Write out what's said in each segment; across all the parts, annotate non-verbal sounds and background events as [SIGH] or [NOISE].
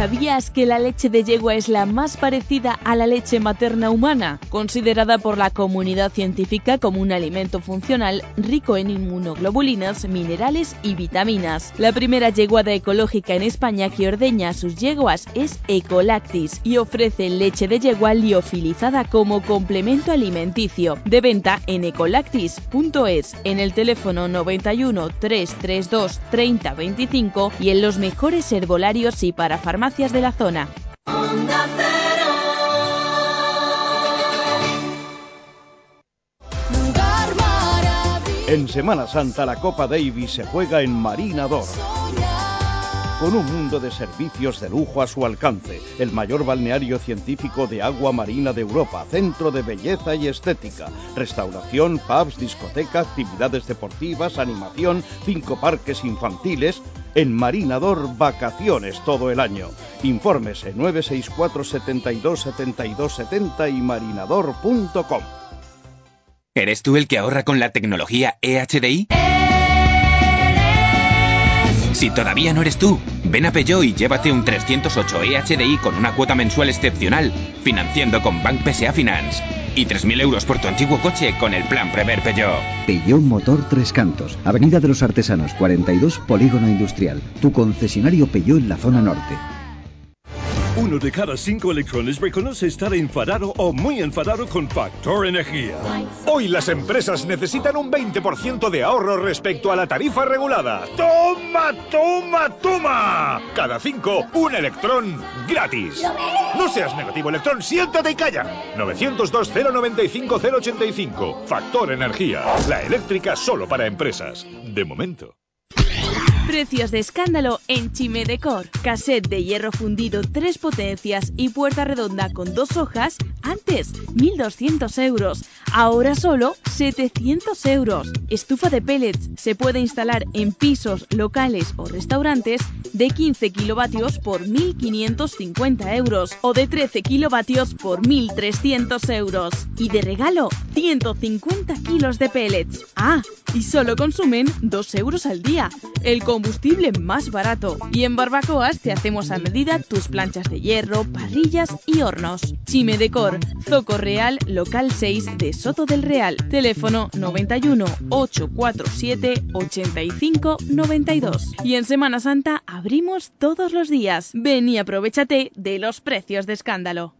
¿Sabías que la leche de yegua es la más parecida a la leche materna humana? Considerada por la comunidad científica como un alimento funcional rico en inmunoglobulinas, minerales y vitaminas. La primera yeguada ecológica en España que ordeña a sus yeguas es Ecolactis y ofrece leche de yegua liofilizada como complemento alimenticio. De venta en ecolactis.es, en el teléfono 91 332 3025 y en los mejores herbolarios y para farmacias de la zona. En Semana Santa la Copa Davis se juega en Marinador. Con un mundo de servicios de lujo a su alcance, el mayor balneario científico de agua marina de Europa, centro de belleza y estética, restauración, pubs, discoteca, actividades deportivas, animación, cinco parques infantiles, en Marinador vacaciones todo el año. Infórmese 964 72 72 70 y marinador.com. ¿Eres tú el que ahorra con la tecnología EHDI? Si todavía no eres tú, ven a Peugeot y llévate un 308 EHDI con una cuota mensual excepcional, financiando con Bank PSA Finance. Y 3.000 euros por tu antiguo coche con el plan Prever Peugeot. Peugeot Motor Tres Cantos, Avenida de los Artesanos 42, Polígono Industrial. Tu concesionario Peugeot en la zona norte. Uno de cada cinco electrones reconoce estar enfadado o muy enfadado con Factor Energía. Hoy las empresas necesitan un 20% de ahorro respecto a la tarifa regulada. ¡Toma, toma, toma! Cada cinco, un electrón gratis. No seas negativo, electrón, siéntate y calla. 902-095-085. Factor Energía. La eléctrica solo para empresas. De momento. Precios de escándalo en Chime Decor. Cassette de hierro fundido, tres potencias y puerta redonda con dos hojas, antes 1.200 euros. Ahora solo 700 euros. Estufa de pellets se puede instalar en pisos, locales o restaurantes de 15 kilovatios por 1.550 euros o de 13 kilovatios por 1.300 euros. Y de regalo, 150 kilos de pellets. Ah, y solo consumen 2 euros al día. El combustible más barato. Y en Barbacoas te hacemos a medida tus planchas de hierro, parrillas y hornos. Chime Decor, Zoco Real, local 6 de Soto del Real. Teléfono 91 847 85 92. Y en Semana Santa abrimos todos los días. Ven y aprovechate de los precios de escándalo.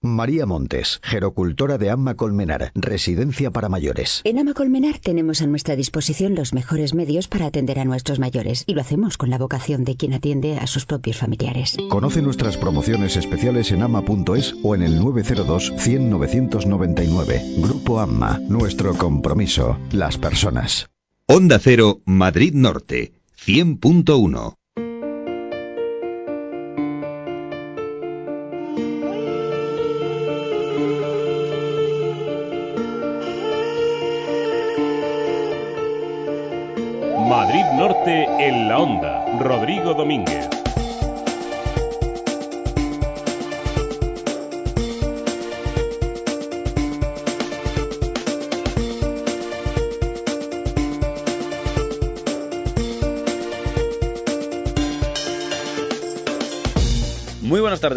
María Montes, gerocultora de Amma Colmenar, residencia para mayores. En Ama Colmenar tenemos a nuestra disposición los mejores medios para atender a nuestros mayores y lo hacemos con la vocación de quien atiende a sus propios familiares. Conoce nuestras promociones especiales en ama.es o en el 902 100 999. Grupo Amma, nuestro compromiso, las personas. Onda Cero, Madrid Norte, 100.1. en la onda. Rodrigo Domínguez.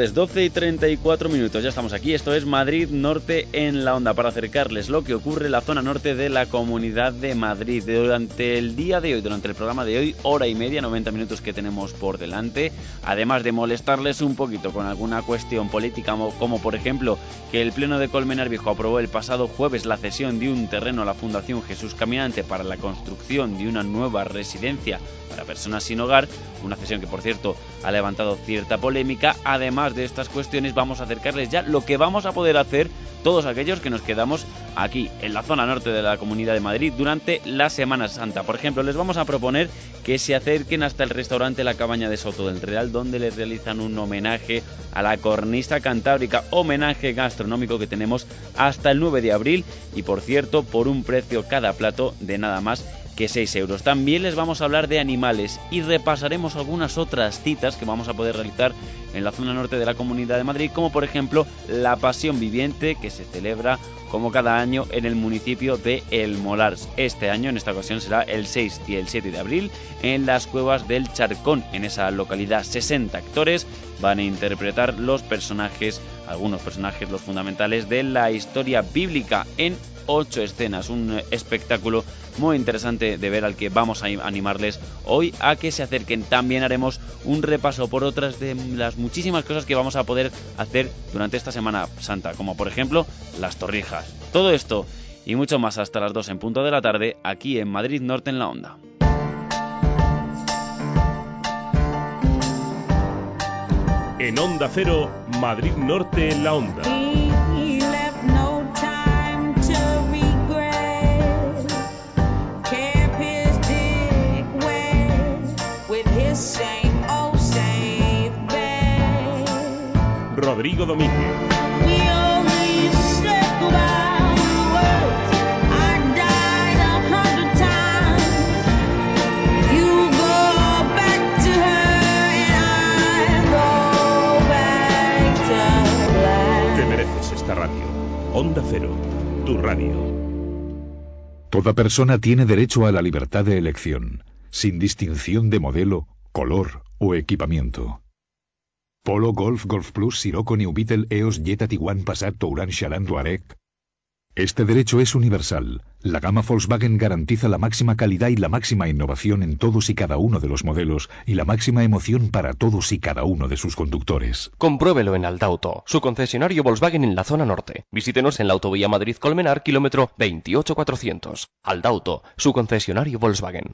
Tardes, 12 y 34 minutos, ya estamos aquí, esto es Madrid Norte en la onda para acercarles lo que ocurre en la zona norte de la Comunidad de Madrid. Durante el día de hoy, durante el programa de hoy, hora y media, 90 minutos que tenemos por delante, además de molestarles un poquito con alguna cuestión política, como por ejemplo que el Pleno de Colmenar Viejo aprobó el pasado jueves la cesión de un terreno a la Fundación Jesús Caminante para la construcción de una nueva residencia para personas sin hogar, una cesión que por cierto ha levantado cierta polémica. Además de estas cuestiones vamos a acercarles ya lo que vamos a poder hacer todos aquellos que nos quedamos aquí en la zona norte de la Comunidad de Madrid durante la Semana Santa. Por ejemplo, les vamos a proponer que se acerquen hasta el restaurante La Cabaña de Soto del Real, donde les realizan un homenaje a la cornista cantábrica, homenaje gastronómico que tenemos hasta el 9 de abril y por cierto por un precio cada plato de nada más que 6 euros. También les vamos a hablar de animales y repasaremos algunas otras citas que vamos a poder realizar en la zona norte de la Comunidad de Madrid, como por ejemplo la Pasión Viviente que se celebra como cada año en el municipio de El Molars. Este año, en esta ocasión, será el 6 y el 7 de abril en las cuevas del Charcón. En esa localidad, 60 actores van a interpretar los personajes, algunos personajes, los fundamentales de la historia bíblica en ocho escenas. Un espectáculo muy interesante de ver al que vamos a animarles hoy a que se acerquen. También haremos un repaso por otras de las muchísimas cosas que vamos a poder hacer durante esta Semana Santa, como por ejemplo las torrijas. Todo esto y mucho más hasta las 2 en punto de la tarde aquí en Madrid Norte en la Onda. En Onda Cero, Madrid Norte en la Onda. Rodrigo Domínguez. Te mereces esta radio. Onda Cero, tu radio. Toda persona tiene derecho a la libertad de elección, sin distinción de modelo, color o equipamiento. Polo, Golf, Golf Plus, Sirocco, New Beetle, EOS, Jetta, Tiguan, Passat, Touran, Charan, Touareg. Este derecho es universal. La gama Volkswagen garantiza la máxima calidad y la máxima innovación en todos y cada uno de los modelos y la máxima emoción para todos y cada uno de sus conductores. Compruébelo en Aldauto, su concesionario Volkswagen en la zona norte. Visítenos en la autovía Madrid-Colmenar, kilómetro 28400. Aldauto, su concesionario Volkswagen.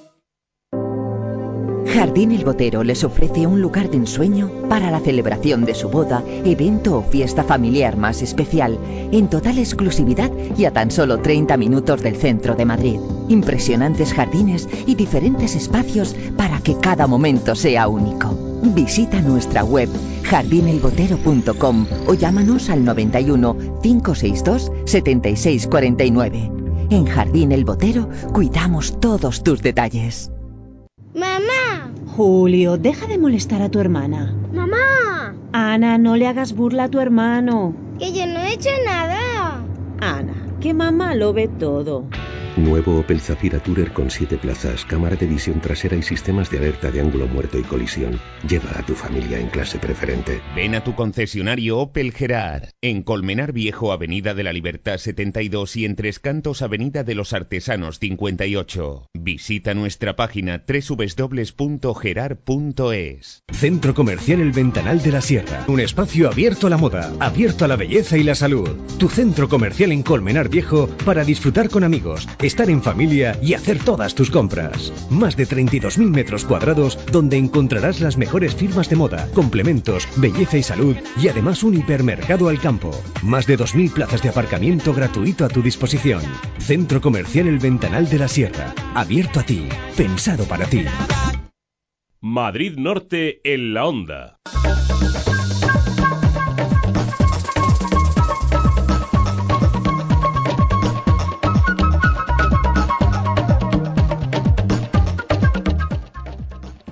Jardín El Botero les ofrece un lugar de ensueño para la celebración de su boda, evento o fiesta familiar más especial, en total exclusividad y a tan solo 30 minutos del centro de Madrid. Impresionantes jardines y diferentes espacios para que cada momento sea único. Visita nuestra web jardinelbotero.com o llámanos al 91 562 7649. En Jardín El Botero cuidamos todos tus detalles. Julio, deja de molestar a tu hermana. ¡Mamá! Ana, no le hagas burla a tu hermano. Que yo no he hecho nada. Ana, que mamá lo ve todo. Nuevo Opel Zafira Tourer con 7 plazas, cámara de visión trasera y sistemas de alerta de ángulo muerto y colisión. Lleva a tu familia en clase preferente. Ven a tu concesionario Opel Gerard. En Colmenar Viejo, Avenida de la Libertad 72 y en Tres Cantos, Avenida de los Artesanos 58. Visita nuestra página www.gerard.es. Centro Comercial El Ventanal de la Sierra. Un espacio abierto a la moda, abierto a la belleza y la salud. Tu centro comercial en Colmenar Viejo para disfrutar con amigos estar en familia y hacer todas tus compras. Más de 32.000 metros cuadrados donde encontrarás las mejores firmas de moda, complementos, belleza y salud y además un hipermercado al campo. Más de 2.000 plazas de aparcamiento gratuito a tu disposición. Centro Comercial El Ventanal de la Sierra. Abierto a ti. Pensado para ti. Madrid Norte en la Onda.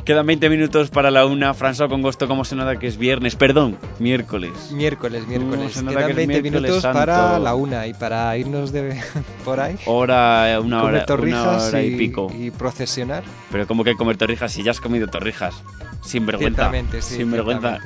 Quedan 20 minutos para la una. François con gusto, ¿cómo se nota que es viernes? Perdón, miércoles. Miércoles, miércoles. Quedan que es 20 miércoles minutos santo. para la una y para irnos de [LAUGHS] por ahí. Hora, una comer hora, una hora y, y, pico. y procesionar. Pero como que comer torrijas si ya has comido torrijas. Sin vergüenza. Sí, Sin vergüenza.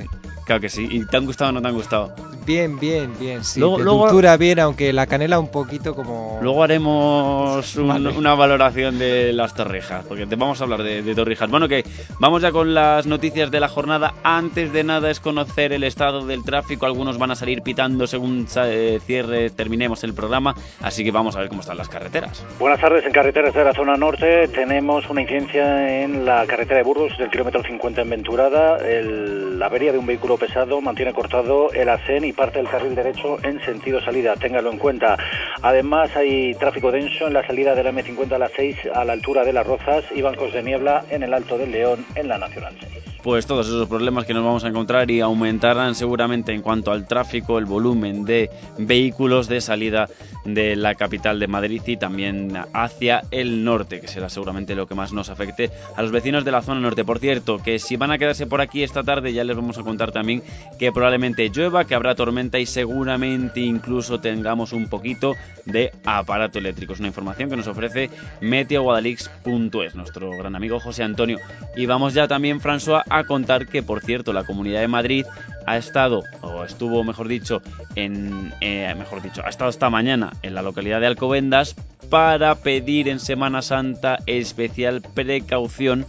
Claro que sí. ¿Y te han gustado o no te han gustado? Bien, bien, bien. Sí, Luego- luego- bien, aunque la canela un poquito como... Luego haremos un- Vale. una valoración de las torrijas, porque te vamos a hablar de, de torrijas. Bueno, que vamos ya con las noticias de la jornada. Antes de nada es conocer el estado del tráfico. Algunos van a salir pitando según eh, cierre, terminemos el programa. Así que vamos a ver cómo están las carreteras. Buenas tardes, en carreteras de la zona norte tenemos una incidencia en la carretera de Burgos del kilómetro 50 en Venturada. La avería de un vehículo pesado mantiene cortado el ASEN y parte del carril derecho en sentido salida, téngalo en cuenta. Además hay tráfico denso en la salida de la M50 a las 6 a la altura de Las Rozas y bancos de niebla en el Alto del León en la Nacional 6. Pues todos esos problemas que nos vamos a encontrar y aumentarán seguramente en cuanto al tráfico, el volumen de vehículos de salida de la capital de Madrid y también hacia el norte, que será seguramente lo que más nos afecte a los vecinos de la zona norte. Por cierto, que si van a quedarse por aquí esta tarde ya les vamos a contar también que probablemente llueva, que habrá tormenta y seguramente incluso tengamos un poquito de aparato eléctrico. Es una información que nos ofrece meteoguadalix.es, nuestro gran amigo José Antonio. Y vamos ya también, François, a contar que, por cierto, la Comunidad de Madrid ha estado, o estuvo, mejor dicho, en, eh, mejor dicho, ha estado esta mañana en la localidad de Alcobendas para pedir en Semana Santa especial precaución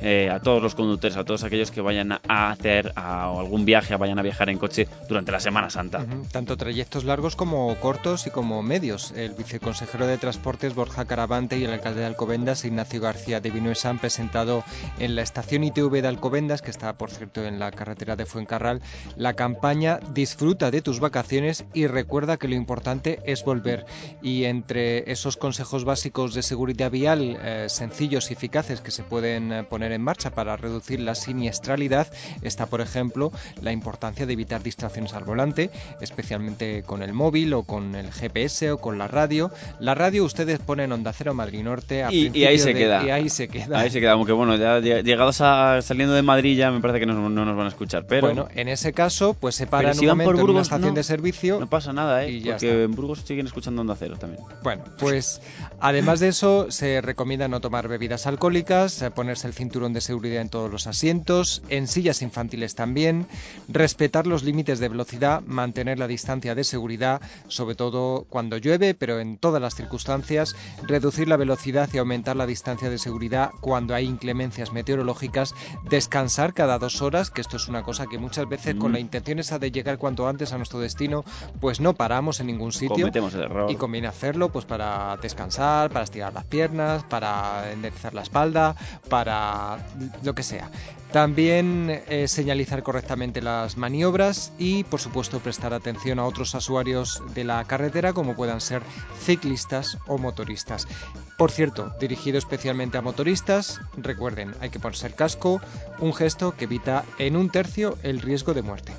eh, a todos los conductores, a todos aquellos que vayan a hacer a- o algún viaje, vayan a viajar en coche durante la Semana Santa. Ujú, Tanto trayectos largos como cortos y como medios. El viceconsejero de Transportes Borja Caravante y el alcalde de Alcobendas Ignacio García de Vinuesa han presentado en la estación ITV de Alcobendas, que está por cierto en la carretera de Fuencarral, la campaña Disfruta de tus vacaciones y recuerda que lo importante es volver. Y entre esos consejos básicos de seguridad vial eh, sencillos y eficaces que se pueden eh, poner en marcha para reducir la siniestralidad está, por ejemplo, la importancia de evitar distracciones al volante, especialmente con el móvil o con el GPS o con la radio. La radio ustedes ponen Onda Cero Madrid Norte a Y, y ahí se de- queda. Y ahí se queda. Ahí se queda, aunque bueno, ya lle- llegados a saliendo de Madrid ya me parece que no, no nos van a escuchar. Pero Bueno, en ese caso, pues se paran si un van por momento en una Burgos, estación no. de servicio. no pasa nada, ¿eh? y ya porque está. en Burgos siguen escuchando Onda Cero también. Bueno, pues además de eso, se recomienda no tomar bebidas alcohólicas, ponerse el cinturón de seguridad en todos los asientos, en sillas infantiles también, respetar los límites de velocidad, mantener la distancia de seguridad, sobre todo cuando llueve, pero en todas las circunstancias, reducir la velocidad y aumentar la distancia de seguridad cuando hay inclemencias meteorológicas, descansar cada dos horas, que esto es una cosa que muchas veces con Mm. la intención esa de llegar cuanto antes a nuestro destino, pues no paramos en ningún sitio. Cometemos el error. Y conviene hacerlo pues para descansar, para estirar las piernas, para enderezar la espalda, para lo que sea. También eh, señalizar correctamente las maniobras y, por supuesto, prestar atención a otros usuarios de la carretera, como puedan ser ciclistas o motoristas. Por cierto, dirigido especialmente a motoristas, recuerden, hay que ponerse el casco, un gesto que evita en un tercio el riesgo de muerte.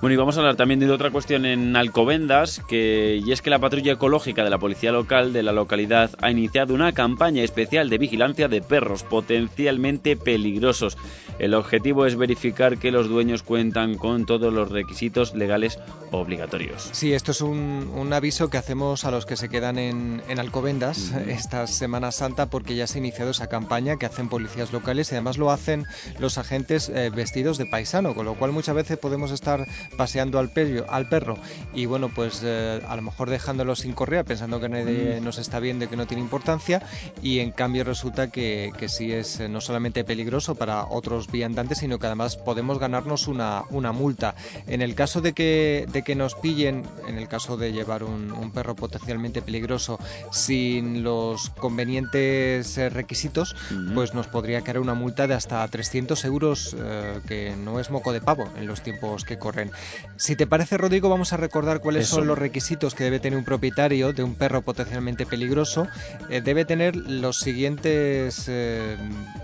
Bueno, y vamos a hablar también de otra cuestión en Alcobendas, que, y es que la patrulla ecológica de la policía local de la localidad ha iniciado una campaña especial de vigilancia de perros potencialmente peligrosos. El objetivo es verificar que los dueños cuentan con todos los requisitos legales obligatorios. Sí, esto es un, un aviso que hacemos a los que se quedan en, en Alcobendas esta Semana Santa porque ya se ha iniciado esa campaña que hacen policías locales y además lo hacen los agentes eh, vestidos de paisano, con lo cual muchas veces podemos estar paseando al perro, al perro y bueno, pues eh, a lo mejor dejándolo sin correa pensando que nadie Mm. nos está viendo y que no tiene importancia y en cambio resulta que, que sí es eh, no solamente peligroso para otros viandantes, sino que además podemos ganarnos una, una multa. En el caso de que, de que nos pillen, en el caso de llevar un, un perro potencialmente peligroso sin los convenientes eh, requisitos, pues nos podría caer una multa de hasta 300 euros, eh, que no es moco de pavo en los tiempos que corren. Si te parece, Rodrigo, vamos a recordar cuáles Eso. son los requisitos que debe tener un propietario de un perro potencialmente peligroso. Eh, debe tener los siguientes, eh,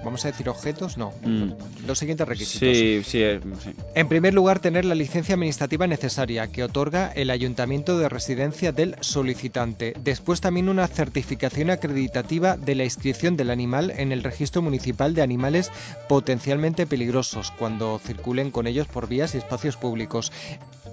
vamos a decir, decir objetos? No. Mm. Los siguientes requisitos. Sí, sí, eh, sí. En primer lugar, tener la licencia administrativa necesaria que otorga el ayuntamiento de residencia del solicitante. Después también una certificación acreditativa de la inscripción del animal en el registro municipal de animales potencialmente peligrosos cuando circulen con ellos por vías y espacios públicos.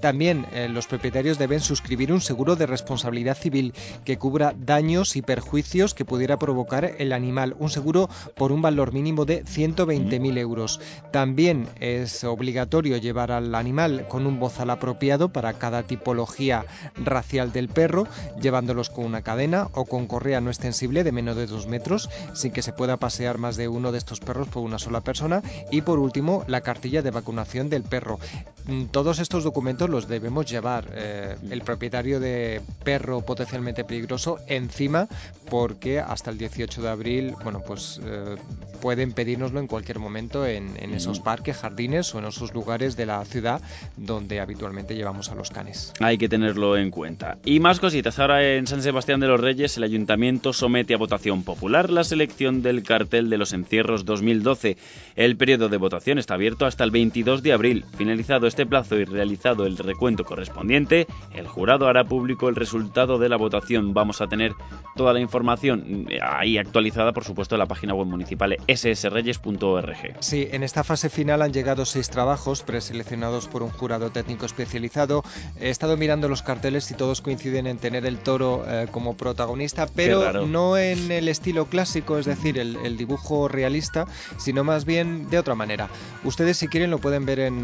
También eh, los propietarios deben suscribir un seguro de responsabilidad civil que cubra daños y perjuicios que pudiera provocar el animal, un seguro por un valor mínimo de 120.000 euros. También es obligatorio llevar al animal con un bozal apropiado para cada tipología racial del perro, llevándolos con una cadena o con correa no extensible de menos de 2 metros, sin que se pueda pasear más de uno de estos perros por una sola persona. Y por último, la cartilla de vacunación del perro. Mm, Todos estos documentos los debemos llevar eh, el propietario de perro potencialmente peligroso encima porque hasta el 18 de abril, bueno, pues eh, pueden pedírnoslo en cualquier momento en, en esos parques, jardines o en esos lugares de la ciudad donde habitualmente llevamos a los canes. Hay que tenerlo en cuenta. Y más cositas. Ahora en San Sebastián de los Reyes el ayuntamiento somete a votación popular la selección del cartel de los encierros 2012. El periodo de votación está abierto hasta el 22 de abril. Finalizado este plazo y realizado el recuento correspondiente, el jurado hará público el resultado de la votación. Vamos a tener toda la información eh, ahí actualizada, por supuesto, en la página web municipal ssreyes.org. Sí, en esta fase final han llegado seis trabajos preseleccionados por un jurado técnico especializado. He estado mirando los carteles y todos coinciden en tener el toro eh, como protagonista, pero no en el estilo clásico, es decir, el, el dibujo realista, sino más bien de otra manera. Ustedes si quieren lo pueden ver en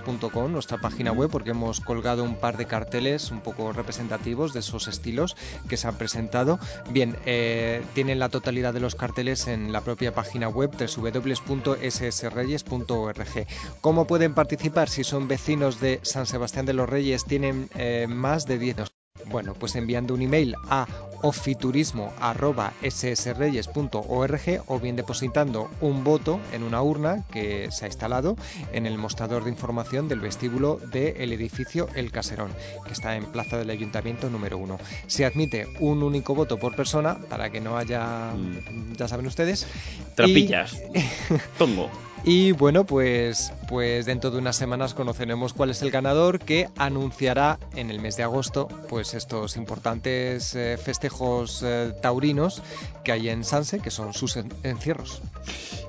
madridnorte24horas.com, nuestra página web, porque hemos colgado un par de carteles un poco representativos de esos estilos que se han presentado. Bien, eh, tienen la totalidad de los carteles en la propia página web www.ssreyes.org. ¿Cómo pueden participar si son vecinos de San Sebastián de los Reyes? Tienen eh, más de 10 bueno, pues enviando un email a ofiturismo.ssreyes.org o bien depositando un voto en una urna que se ha instalado en el mostrador de información del vestíbulo del edificio El Caserón, que está en Plaza del Ayuntamiento número 1. Se admite un único voto por persona para que no haya, ya saben ustedes, Trapillas. Tongo. [LAUGHS] y bueno, pues, pues dentro de unas semanas conoceremos cuál es el ganador que anunciará en el mes de agosto pues estos importantes eh, festejos eh, taurinos que hay en Sanse, que son sus en- encierros.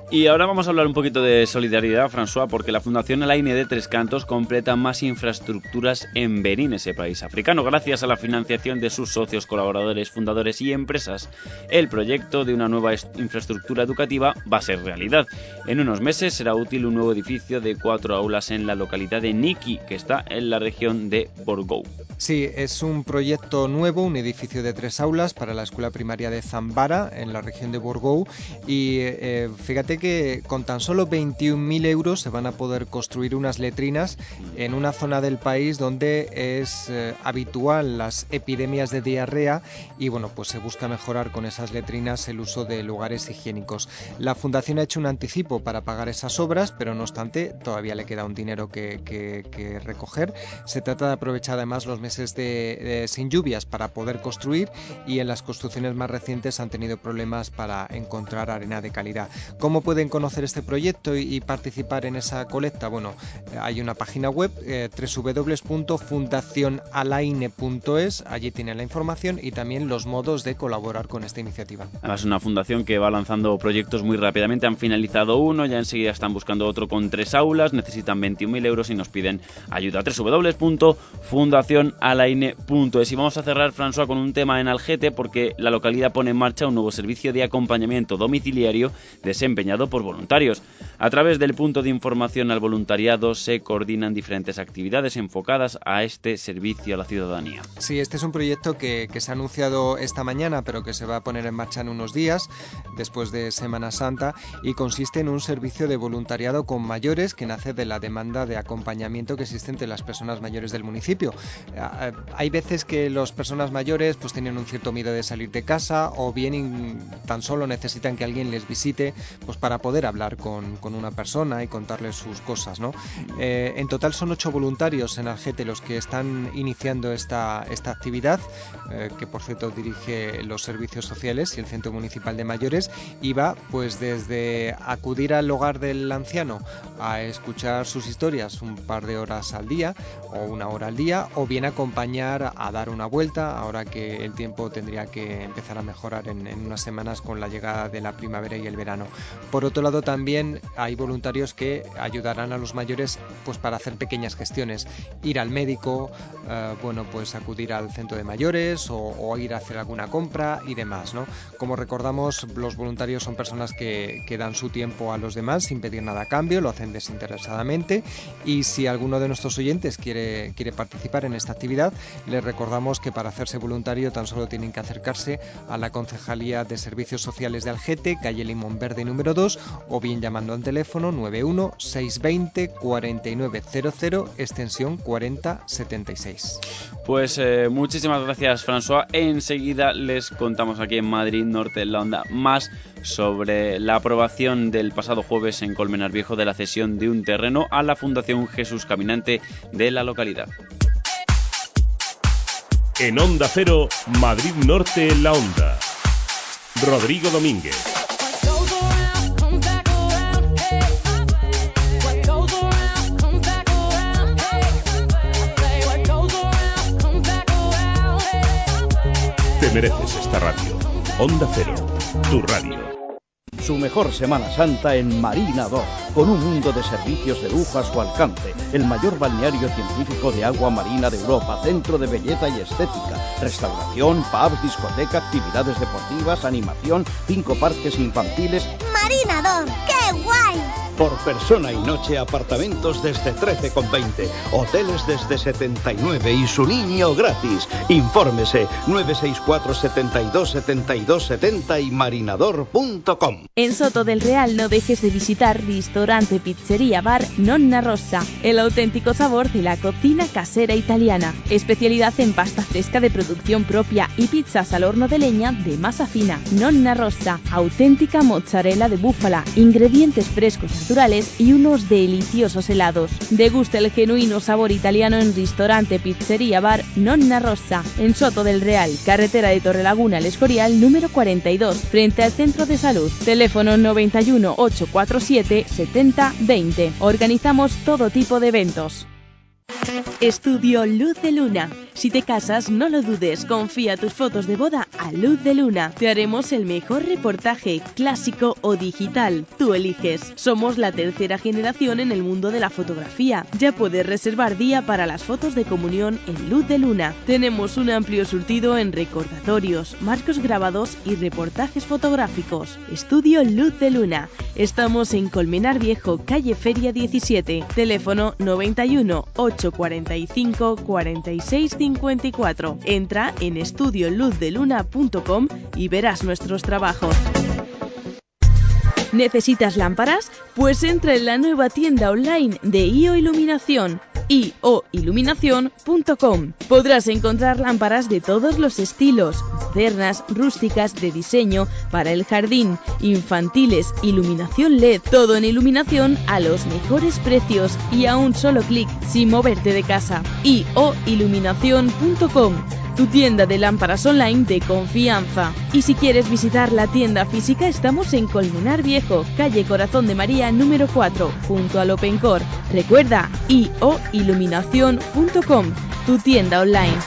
Y ahora vamos a hablar un poquito de solidaridad, François, porque la Fundación Alaine de Tres Cantos completa más infraestructuras en Benín, ese país africano, gracias a la financiación de sus socios, colaboradores, fundadores y empresas. El proyecto de una nueva est- infraestructura educativa va a ser realidad. En unos meses será útil un nuevo edificio de cuatro aulas en la localidad de Niki, que está en la región de Borgou. Sí, es un proyecto nuevo, un edificio de tres aulas para la escuela primaria de Zambara, en la región de Borgou. Y eh, fíjate que con tan solo 21.000 euros se van a poder construir unas letrinas en una zona del país donde es eh, habitual las epidemias de diarrea y bueno, pues se busca mejorar con esas letrinas el uso de lugares higiénicos. La fundación ha hecho un anticipo para pagar esas obras, pero no obstante todavía le queda un dinero que, que- que recoger. Se trata de aprovechar además los meses de, de- sin lluvias para poder construir y en las construcciones más recientes han tenido problemas para encontrar arena de calidad. ¿Cómo pueden conocer este proyecto y, y participar en esa colecta? Bueno, hay una página web eh, www.fundacionalaine.es, allí tienen la información y también los modos de colaborar con esta iniciativa. Además, es una fundación que va lanzando proyectos muy rápidamente. Han finalizado uno, ya enseguida están buscando otro con tres aulas, necesitan 21.000 euros y nos piden ayuda. www.fundacionalaine.es. Y vamos a cerrar, François, con un tema en Algete, porque la localidad pone en marcha un nuevo servicio de acompañamiento domiciliario desempeñado por voluntarios. A través del punto de información al voluntariado se coordinan diferentes actividades enfocadas a este servicio a la ciudadanía. Sí, este es un proyecto que, que se ha anunciado esta mañana, pero que se va a poner en marcha en unos días, después de Semana Santa, y consiste en un servicio de voluntariado con mayores que nace de la demanda de acompañamiento que existe entre las personas mayores del municipio. Ah, Hay veces que las personas mayores pues tienen un cierto miedo de salir de casa o bien tan solo necesitan que alguien les visite pues para poder hablar con, una persona y contarle sus cosas. ¿no? Eh, en total son ocho voluntarios en Algete los que están iniciando esta, esta actividad, eh, que por cierto dirige los servicios sociales y el Centro Municipal de Mayores, y va pues desde acudir al hogar del anciano a escuchar sus historias un par de horas al día o una hora al día, o bien acompañar a dar una vuelta, ahora que el tiempo tendría que empezar a mejorar en, unas semanas con la llegada de la primavera y el verano. Por otro lado, también hay voluntarios que ayudarán a los mayores pues para hacer pequeñas gestiones, ir al médico, eh, bueno, pues acudir al centro de mayores o, ir a hacer alguna compra y demás, ¿no? Como recordamos, los voluntarios son personas que dan su tiempo a los demás sin pedir nada a cambio, lo hacen desinteresadamente y si alguno de nuestros oyentes quiere, quiere participar en esta actividad, les recordamos que para hacerse voluntario tan solo tienen que acercarse a la Concejalía de Servicios Sociales de Algete, calle Limón Verde número 2, o bien llamando al teléfono 91 620 4900 extensión 4076. Pues eh, muchísimas gracias François. Enseguida les contamos aquí en Madrid Norte en la Onda más sobre la aprobación del pasado jueves en Colmenar Viejo de la cesión de un terreno a la Fundación Jesús Caminante de la localidad. En Onda Cero, Madrid Norte en la Onda. Rodrigo Domínguez. Te mereces esta radio. Onda Cero, tu radio. Su mejor Semana Santa en Marina 2, con un mundo de servicios de lujo a su alcance. El mayor balneario científico de agua marina de Europa, centro de belleza y estética, restauración, pubs, discoteca, actividades deportivas, animación, cinco parques infantiles. Marina 2, ¡qué guay! Por persona y noche, apartamentos desde 13,20, hoteles desde 79 y su niño gratis. Infórmese 964 72 72 70 y marinador.com. En Soto del Real no dejes de visitar Ristorante Pizzería Bar Nonna Rossa, el auténtico sabor de la cocina casera italiana. Especialidad en pasta fresca de producción propia y pizzas al horno de leña de masa fina. Nonna Rossa, auténtica mozzarella de búfala, ingredientes frescos y unos deliciosos helados. Degusta el genuino sabor italiano en Ristorante Pizzería Bar Nonna Rossa, en Soto del Real, carretera de Torrelaguna al Escorial número 42, frente al Centro de Salud. Teléfono 91 847 70 20. Organizamos todo tipo de eventos. Estudio Luz de Luna. Si te casas, no lo dudes, confía tus fotos de boda a Luz de Luna. Te haremos el mejor reportaje, clásico o digital. Tú eliges. Somos la tercera generación en el mundo de la fotografía. Ya puedes reservar día para las fotos de comunión en Luz de Luna. Tenemos un amplio surtido en recordatorios, marcos grabados y reportajes fotográficos. Estudio Luz de Luna. Estamos en Colmenar Viejo, calle Feria 17. Teléfono 91 845 46 54. Entra en estudioluzdeluna.com y verás nuestros trabajos. ¿Necesitas lámparas? Pues entra en la nueva tienda online de IO Iluminación ioiluminación.com. Podrás encontrar lámparas de todos los estilos, modernas, rústicas, de diseño, para el jardín, infantiles, iluminación LED, todo en iluminación a los mejores precios y a un solo clic sin moverte de casa. ioiluminación.com tu tienda de lámparas online de confianza. Y si quieres visitar la tienda física, estamos en Colmenar Viejo, calle Corazón de María número 4, junto al Opencor. Recuerda, ioiluminación.com, tu tienda online.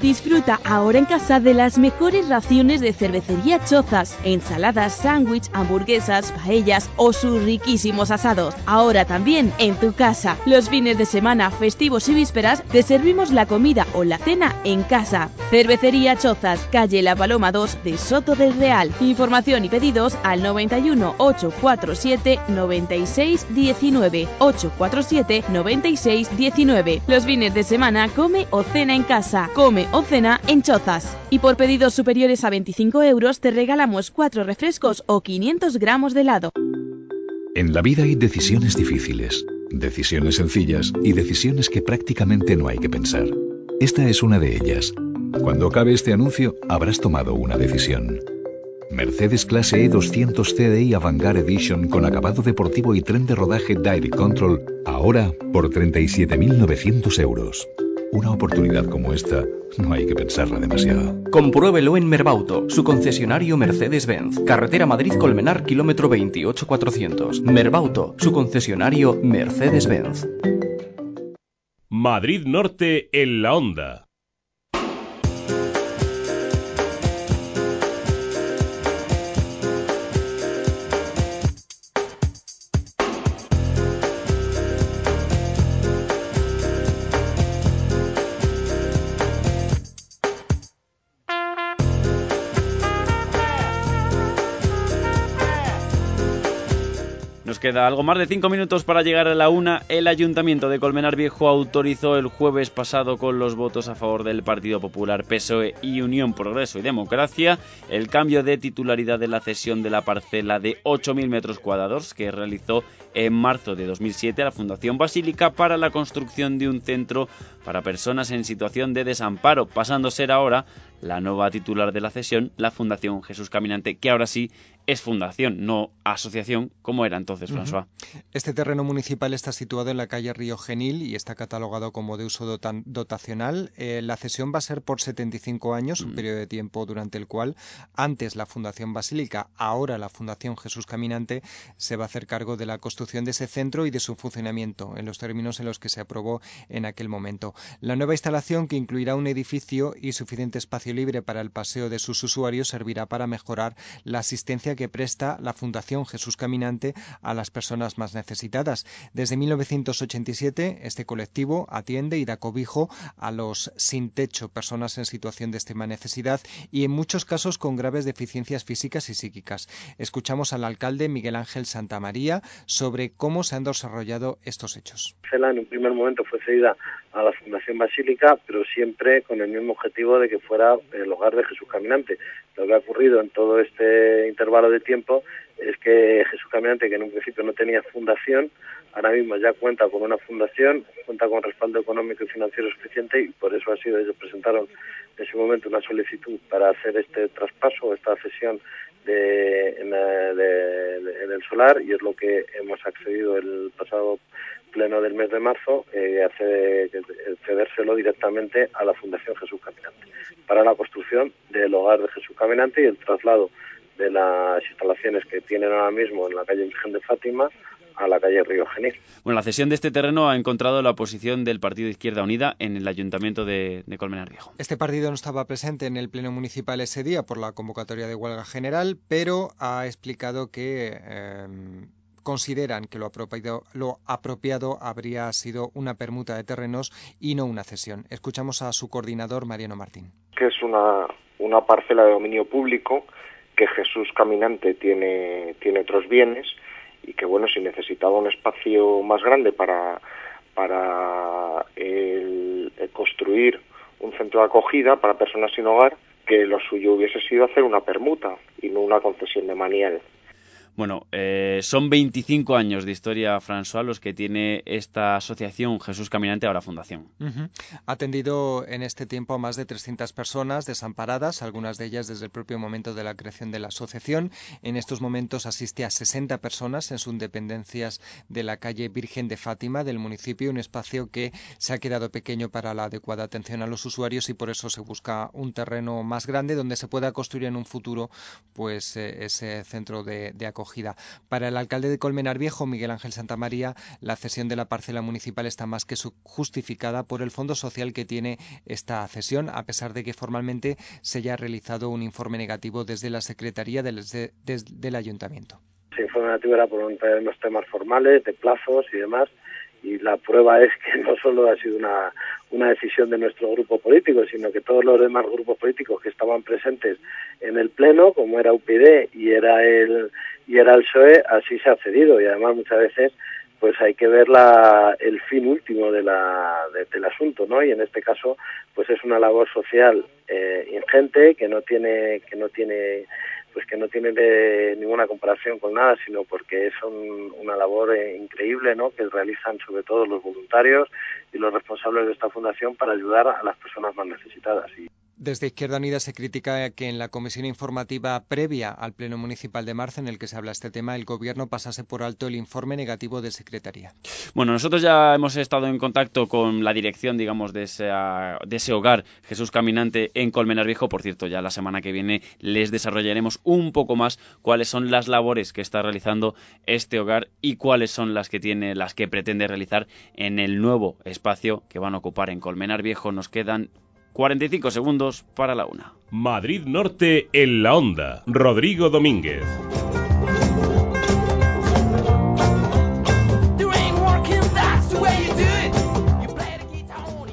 Disfruta ahora en casa de las mejores raciones de cervecería Chozas, ensaladas, sándwich, hamburguesas, paellas o sus riquísimos asados. Ahora también en tu casa. Los fines de semana, festivos y vísperas te servimos la comida o la cena en casa. Cervecería Chozas, calle La Paloma 2 de Soto del Real. Información y pedidos al 91 847 96 19 847 96 19. Los fines de semana come o cena en casa. Come o cena en Chozas. Y por pedidos superiores a 25 euros te regalamos 4 refrescos o 500 gramos de helado. En la vida hay decisiones difíciles, decisiones sencillas y decisiones que prácticamente no hay que pensar. Esta es una de ellas. Cuando acabe este anuncio, habrás tomado una decisión. Mercedes Clase E 200 CDI Avantgarde Edition con acabado deportivo y tren de rodaje Direct Control, ahora por 37.900 euros. Una oportunidad como esta no hay que pensarla demasiado. Compruébelo en Merbauto, su concesionario Mercedes-Benz. Carretera Madrid-Colmenar, kilómetro 28400. Merbauto, su concesionario Mercedes-Benz. Madrid Norte en la onda. Queda algo más de cinco minutos para llegar a la una. El Ayuntamiento de Colmenar Viejo autorizó el jueves pasado con los votos a favor del Partido Popular, PSOE y Unión Progreso y Democracia el cambio de titularidad de la cesión de la parcela de 8.000 metros cuadrados que realizó en marzo de 2007 a la Fundación Basílica para la construcción de un centro para personas en situación de desamparo, pasando a ser ahora la nueva titular de la cesión, la Fundación Jesús Caminante, que ahora sí es fundación, no asociación, como era entonces, François. Este terreno municipal está situado en la calle Río Genil y está catalogado como de uso dotacional. Eh, la cesión va a ser por 75 años, un periodo de tiempo durante el cual antes la Fundación Basílica, ahora la Fundación Jesús Caminante, se va a hacer cargo de la construcción de ese centro y de su funcionamiento, en los términos en los que se aprobó en aquel momento. La nueva instalación, que incluirá un edificio y suficiente espacio libre para el paseo de sus usuarios, servirá para mejorar la asistencia que presta la Fundación Jesús Caminante a las personas más necesitadas. Desde 1987, este colectivo atiende y da cobijo a los sin techo, personas en situación de extrema necesidad y en muchos casos con graves deficiencias físicas y psíquicas. Escuchamos al alcalde Miguel Ángel Santamaría sobre cómo se han desarrollado estos hechos. En un primer momento fue cedida a la Fundación Basílica, pero siempre con el mismo objetivo de que fuera el hogar de Jesús Caminante. Lo que ha ocurrido en todo este intervalo de tiempo es que Jesús Caminante, que en un principio no tenía fundación, ahora mismo ya cuenta con una fundación, cuenta con respaldo económico y financiero suficiente y por eso ha sido, ellos presentaron en ese momento una solicitud para hacer este traspaso, esta cesión de, en, el solar y es lo que hemos accedido el pasado pleno del mes de marzo, eh, cedérselo directamente a la Fundación Jesús Caminante para la construcción del hogar de Jesús Caminante y el traslado de las instalaciones que tienen ahora mismo en la calle Virgen de Fátima a la calle Río Genil. Bueno, la cesión de este terreno ha encontrado la oposición del Partido Izquierda Unida en el Ayuntamiento de, Colmenar Viejo. Este partido no estaba presente en el Pleno Municipal ese día por la convocatoria de huelga general, pero ha explicado que eh, consideran que lo apropiado, lo apropiado habría sido una permuta de terrenos y no una cesión. Escuchamos a su coordinador, Mariano Martín. Que es una, una parcela de dominio público que Jesús Caminante tiene, tiene otros bienes y que, bueno, si necesitaba un espacio más grande para, para construir un centro de acogida para personas sin hogar, que lo suyo hubiese sido hacer una permuta y no una concesión de manial. Bueno, eh, son 25 años de historia, François, los que tiene esta asociación Jesús Caminante, ahora Fundación. Ha atendido en este tiempo a más de 300 personas desamparadas, algunas de ellas desde el propio momento de la creación de la asociación. En estos momentos asiste a 60 personas en sus dependencias de la calle Virgen de Fátima del municipio, un espacio que se ha quedado pequeño para la adecuada atención a los usuarios y por eso se busca un terreno más grande donde se pueda construir en un futuro pues eh, ese centro de, de para el alcalde de Colmenar Viejo, Miguel Ángel Santamaría, la cesión de la parcela municipal está más que justificada por el fondo social que tiene esta cesión, a pesar de que formalmente se haya realizado un informe negativo desde la Secretaría del, del Ayuntamiento. Ese informe negativo era por unos temas formales, de plazos y demás, y la prueba es que no solo ha sido una, una decisión de nuestro grupo político, sino que todos los demás grupos políticos que estaban presentes en el Pleno, como era UPD y era el, y era el PSOE, así se ha cedido y además muchas veces pues hay que ver la, el fin último de la, del asunto, ¿no? Y en este caso, pues es una labor social eh, ingente que no tiene que no tiene pues que no tiene ninguna comparación con nada, sino porque es una labor eh, increíble, ¿no? Que realizan sobre todo los voluntarios y los responsables de esta fundación para ayudar a las personas más necesitadas. Y Desde Izquierda Unida se critica que en la comisión informativa previa al Pleno Municipal de marzo, en el que se habla este tema, el Gobierno pasase por alto el informe negativo de Secretaría. Bueno, nosotros ya hemos estado en contacto con la dirección, digamos, de de ese hogar Jesús Caminante en Colmenar Viejo. Por cierto, ya la semana que viene les desarrollaremos un poco más cuáles son las labores que está realizando este hogar y cuáles son las que tiene, las que pretende realizar en el nuevo espacio que van a ocupar en Colmenar Viejo. Nos quedan 45 segundos para la una. Madrid Norte en la onda. Rodrigo Domínguez.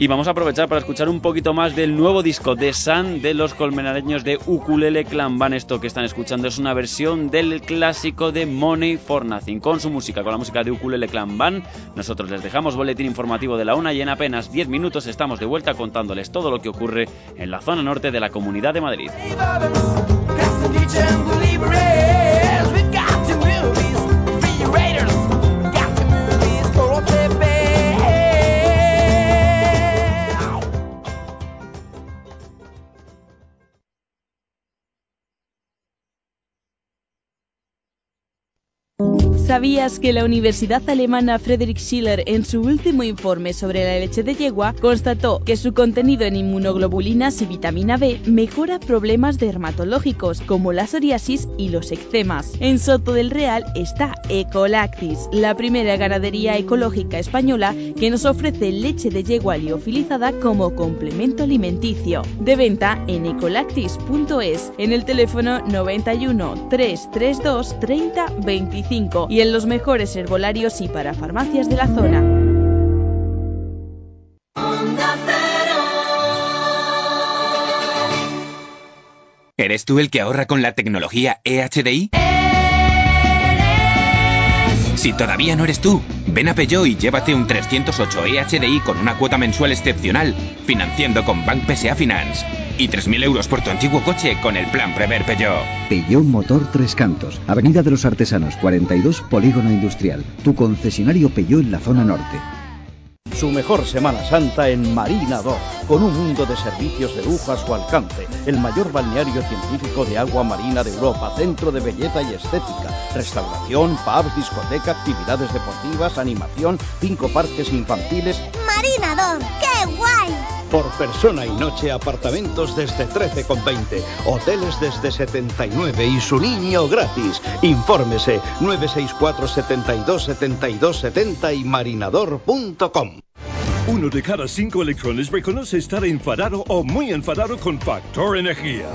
Y vamos a aprovechar para escuchar un poquito más del nuevo disco de San de los colmenareños de Ukulele Clan Band. Esto que están escuchando es una versión del clásico de Money for Nothing. Con su música, con la música de Ukulele Clan Band, nosotros les dejamos boletín informativo de la una y en apenas 10 minutos estamos de vuelta contándoles todo lo que ocurre en la zona norte de la Comunidad de Madrid. ¿Sabías que la Universidad Alemana Friedrich Schiller en su último informe sobre la leche de yegua constató que su contenido en inmunoglobulinas y vitamina B mejora problemas dermatológicos como la psoriasis y los eczemas? En Soto del Real está Ecolactis, la primera ganadería ecológica española que nos ofrece leche de yegua liofilizada como complemento alimenticio. De venta en ecolactis.es en el teléfono 91 332 30 25 y en los mejores herbolarios y para farmacias de la zona. ¿Eres tú el que ahorra con la tecnología EHDI? Si todavía no eres tú, ven a Peugeot y llévate un 308 EHDI con una cuota mensual excepcional, financiando con Bank PSA Finance. Y 3.000 euros por tu antiguo coche con el plan Prever Peugeot. Peugeot Motor Tres Cantos, Avenida de los Artesanos 42, Polígono Industrial. Tu concesionario Peugeot en la zona norte. Su mejor Semana Santa en Marina 2, con un mundo de servicios de lujo a su alcance. El mayor balneario científico de agua marina de Europa, centro de belleza y estética, restauración, pubs, discoteca, actividades deportivas, animación, cinco parques infantiles. Marina 2, qué guay. Por persona y noche, apartamentos desde 13,20, hoteles desde 79 y su niño gratis. Infórmese 964 72 72 70 y marinador.com. Uno de cada cinco electrones reconoce estar enfadado o muy enfadado con Factor Energía.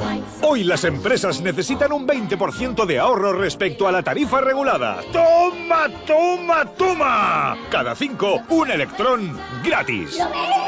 Hoy las empresas necesitan un 20% de ahorro respecto a la tarifa regulada. ¡Toma, toma, toma! Cada cinco, un electrón gratis.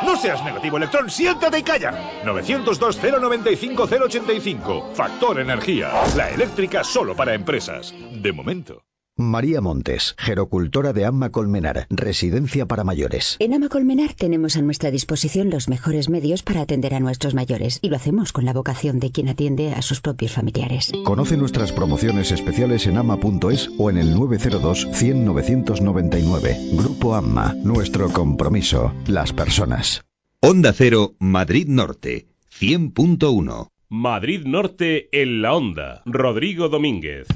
No seas negativo, electrón, siéntate y calla. 902-095-085. Factor Energía. La eléctrica solo para empresas. De momento. María Montes, gerocultora de Amma Colmenar, residencia para mayores. En Ama Colmenar tenemos a nuestra disposición los mejores medios para atender a nuestros mayores y lo hacemos con la vocación de quien atiende a sus propios familiares. Conoce nuestras promociones especiales en ama.es o en el 902 100 999. Grupo Amma, nuestro compromiso, las personas. Onda Cero, Madrid Norte, 100.1. Madrid Norte en la onda. Rodrigo Domínguez.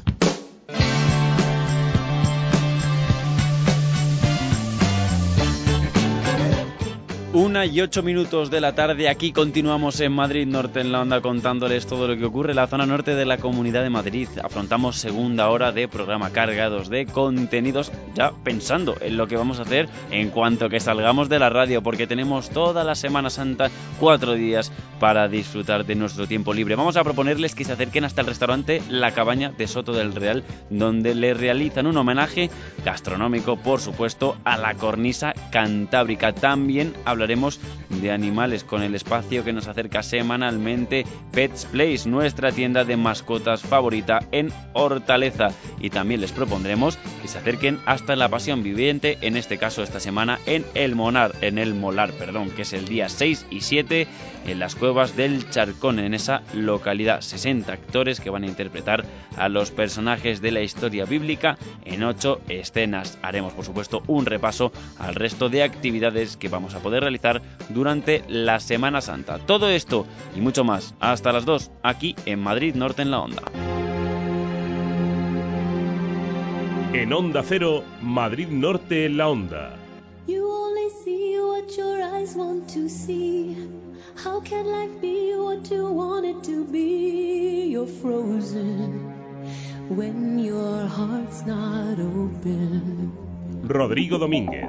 Una y ocho minutos de la tarde, aquí continuamos en Madrid Norte en la onda contándoles todo lo que ocurre en la zona norte de la Comunidad de Madrid. Afrontamos segunda hora de programa cargados de contenidos, ya pensando en lo que vamos a hacer en cuanto que salgamos de la radio, porque tenemos toda la Semana Santa, cuatro días para disfrutar de nuestro tiempo libre. Vamos a proponerles que se acerquen hasta el restaurante La Cabaña de Soto del Real, donde le realizan un homenaje gastronómico, por supuesto, a la cornisa cantábrica. También hablaremos de animales con el espacio que nos acerca semanalmente Pets Place, nuestra tienda de mascotas favorita en Hortaleza. Y también les propondremos que se acerquen hasta la Pasión Viviente, en este caso esta semana en El Monar, en el Molar, perdón, que es el día 6 y 7 en las cuevas del Charcón, en esa localidad. 60 actores que van a interpretar a los personajes de la historia bíblica en 8 escenas. Haremos, por supuesto, un repaso al resto de actividades que vamos a poder realizar realizar durante la Semana Santa. Todo esto y mucho más hasta las 2 aquí en Madrid Norte en la Onda. En Onda Cero, Madrid Norte en la Onda. You only see what your eyes want to see. How can life be what you want it to be? You're frozen when your heart's not open. Rodrigo Domínguez.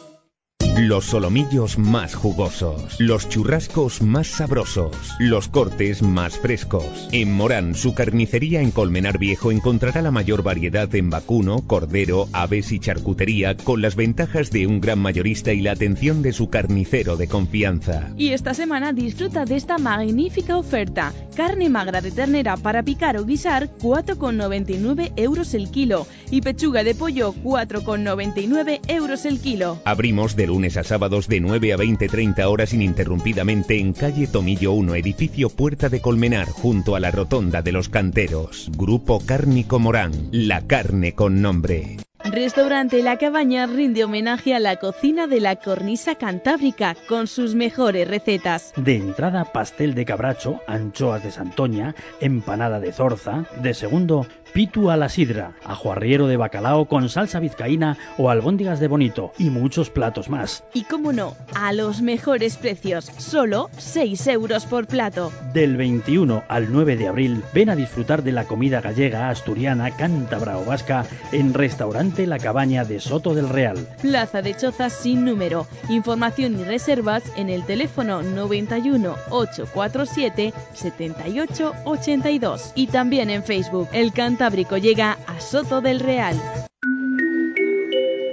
Los solomillos más jugosos, los churrascos más sabrosos, los cortes más frescos. En Morán, su carnicería en Colmenar Viejo encontrará la mayor variedad en vacuno, cordero, aves y charcutería con las ventajas de un gran mayorista y la atención de su carnicero de confianza. Y esta semana disfruta de esta magnífica oferta. Carne magra de ternera para picar o guisar 4,99 euros el kilo y pechuga de pollo 4,99 euros el kilo. Abrimos de lunes a sábados de 9 a 20-30 horas ininterrumpidamente en calle Tomillo 1, edificio Puerta de Colmenar, junto a la Rotonda de los Canteros. Grupo Cárnico Morán, la carne con nombre. Restaurante La Cabaña rinde homenaje a la cocina de la cornisa cantábrica con sus mejores recetas. De entrada, pastel de cabracho, anchoas de santoña, empanada de zorza. De segundo, pitu a la sidra, ajo arriero de bacalao con salsa vizcaína o albóndigas de bonito y muchos platos más. Y cómo no, a los mejores precios, solo 6 euros por plato. Del 21 al 9 de abril, ven a disfrutar de la comida gallega, asturiana, cántabra o vasca en Restaurante La Cabaña de Soto del Real. Plaza de Chozas sin número. Información y reservas en el teléfono 91 847 78 82 y también en Facebook. El Cantábrico llega a Soto del Real.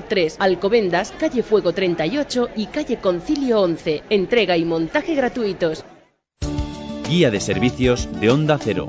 3, Alcobendas, calle Fuego 38 y calle Concilio 11. Entrega y montaje gratuitos. Guía de servicios de Onda Cero.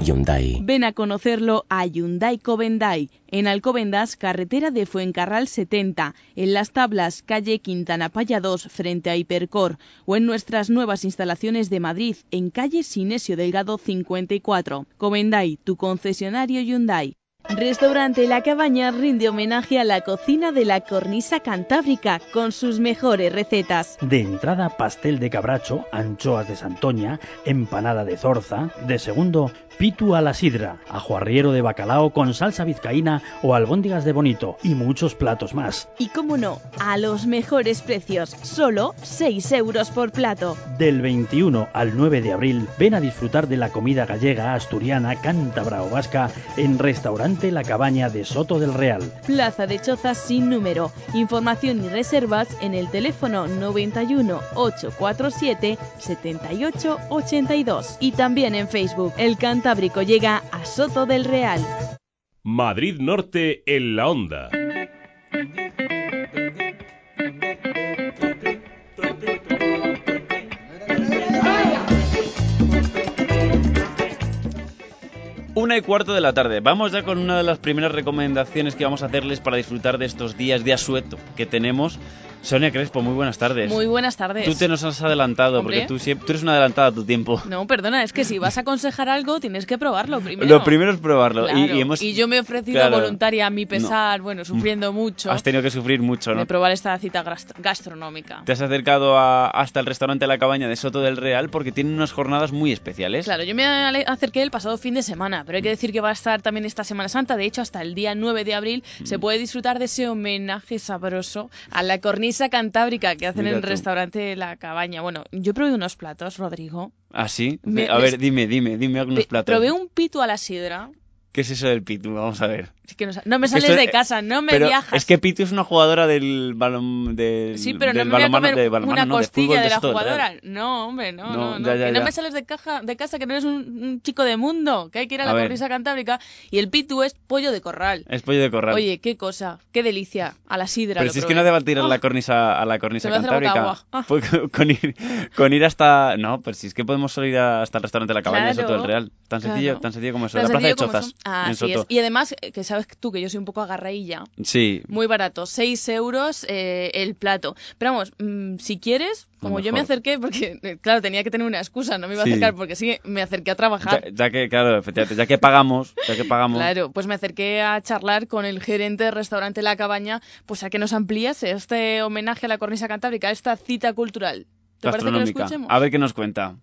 Hyundai. Ven a conocerlo a Hyundai Covendai, en Alcobendas, carretera de Fuencarral 70, en Las Tablas, calle Quintana Paya 2, frente a Hipercor, o en nuestras nuevas instalaciones de Madrid, en calle Sinesio Delgado 54. Covendai, tu concesionario Hyundai. Restaurante La Cabaña rinde homenaje a la cocina de la cornisa cantábrica con sus mejores recetas. De entrada, pastel de cabracho, anchoas de Santoña, empanada de zorza. De segundo, pitu a la sidra, ajo arriero de bacalao con salsa vizcaína o albóndigas de bonito y muchos platos más. Y cómo no, a los mejores precios, solo 6 euros por plato. Del 21 al 9 de abril, ven a disfrutar de la comida gallega, asturiana, cántabra o vasca en Restaurante La Cabaña de Soto del Real. Plaza de Chozas sin número. Información y reservas en el teléfono 91 847 78 82 y también en Facebook. El Cantábrico llega a Soto del Real. Madrid Norte en la onda. Una y cuarto de la tarde. Vamos ya con una de las primeras recomendaciones que vamos a hacerles para disfrutar de estos días de asueto que tenemos. Sonia Crespo, muy buenas tardes. Muy buenas tardes. Tú te nos has adelantado, Hombre. porque tú, siempre, tú eres una adelantada a tu tiempo. No, perdona, es que si vas a aconsejar algo tienes que probarlo primero. Lo primero es probarlo. Y- Claro, Y, hemos, y yo me he ofrecido Claro. voluntaria a mi pesar, bueno, sufriendo mucho, Has tenido que sufrir mucho, ¿no? de probar esta cita gastro- gastronómica. Te has acercado a- hasta el restaurante La Cabaña de Soto del Real porque tienen unas jornadas muy especiales. Claro, yo me acerqué el pasado fin de semana, pero hay que decir que va a estar también esta Semana Santa. De hecho, hasta el día 9 de abril Mm. se puede disfrutar de ese homenaje sabroso a la cornisa cantábrica que hacen Mira en el tú. restaurante La Cabaña. Bueno, yo probé unos platos, Rodrigo. ¿Ah, sí? Me- a ver, dime, dime, dime algunos platos. Probé un pitu a la sidra. ¿Qué es eso del Pitu? Vamos a ver. Es que no, no me sales de casa, no me pero viajas. Es que Pitu es una jugadora del balón del, Sí, pero no del me voy a balonmano- comer de balonmano, una no, de costilla fútbol de, la Real. jugadora. No, hombre, no, No, no, no. ya, ya, que no ya. me sales de, caja, de casa, que no eres un, un chico de mundo, que hay que ir a, A la ver. cornisa cantábrica. Y el pitu es pollo de corral. Es pollo de corral. Oye, qué cosa, qué delicia. A la sidra. Pero si es que probé. no te va a tirar Ah, la cornisa a la cornisa cantábrica. Ah. Pues con, ir, con ir hasta. No, pues si es que podemos solo ir hasta el restaurante La Cabaña de Claro, Soto del Real. Tan sencillo, claro. tan sencillo como eso. La plaza de Chozas. Así es. Y además, eh, que sabes tú que yo soy un poco agarrailla. Sí. Muy barato, 6 euros eh, el plato. Pero vamos, mm, si quieres, como yo me acerqué, porque eh, claro, tenía que tener una excusa, no me iba a acercar porque sí, me acerqué a trabajar. Ya, ya que, claro, efectivamente, ya que pagamos, ya que pagamos. Claro, pues me acerqué a charlar con el gerente del restaurante La Cabaña, pues a que nos ampliase este homenaje a la cornisa cantábrica, esta cita cultural. ¿Te parece que lo escuchemos? A ver qué nos cuenta.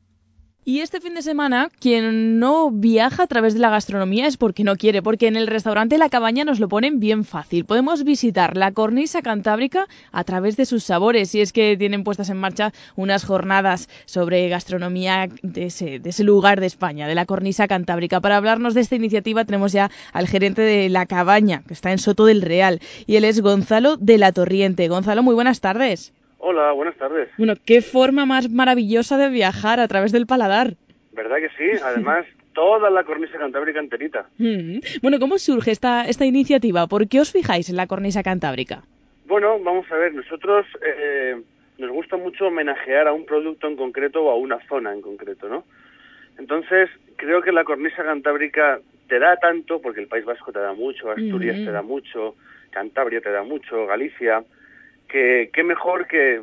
Y este fin de semana, quien no viaja a través de la gastronomía es porque no quiere, porque en el restaurante La Cabaña nos lo ponen bien fácil. Podemos visitar la cornisa cantábrica a través de sus sabores, y es que tienen puestas en marcha unas jornadas sobre gastronomía de ese, de ese lugar de España, de la cornisa cantábrica. Para hablarnos de esta iniciativa tenemos ya al gerente de La Cabaña, que está en Soto del Real, y él es Gonzalo de la Torriente. Gonzalo, muy buenas tardes. Hola, buenas tardes. Bueno, qué forma más maravillosa de viajar a través del paladar. ¿Verdad que sí? [LAUGHS] Además, toda la cornisa cantábrica enterita. Mm. Bueno, ¿cómo surge esta, esta iniciativa? ¿Por qué os fijáis en la cornisa cantábrica? Bueno, vamos a ver, nosotros eh, nos gusta mucho homenajear a un producto en concreto o a una zona en concreto, ¿no? Entonces, creo que la cornisa cantábrica te da tanto, porque el País Vasco te da mucho, Asturias Ujú. te da mucho, Cantabria te da mucho, Galicia, que qué mejor que,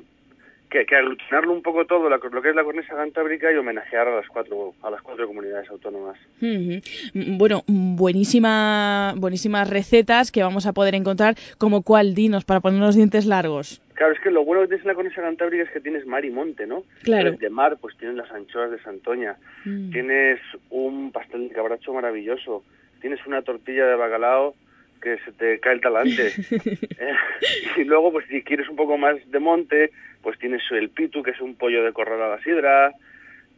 que, que aglutinarlo un poco todo, la- lo que es la cornisa cantábrica y homenajear a las cuatro, a las cuatro comunidades autónomas. Mm, Bueno, buenísima, buenísimas recetas que vamos a poder encontrar, como cuál, dinos, para poner los dientes largos. Claro, es que lo bueno que tienes en la cornisa cantábrica es que tienes mar y monte, ¿no? Claro. De mar, pues tienes las anchoas de Santoña, Mm. tienes un pastel de cabracho maravilloso, tienes una tortilla de bacalao que se te cae el talante. [LAUGHS] Eh, [LAUGHS] y luego, pues si quieres un poco más de monte, pues tienes el pitu, que es un pollo de corral a la sidra,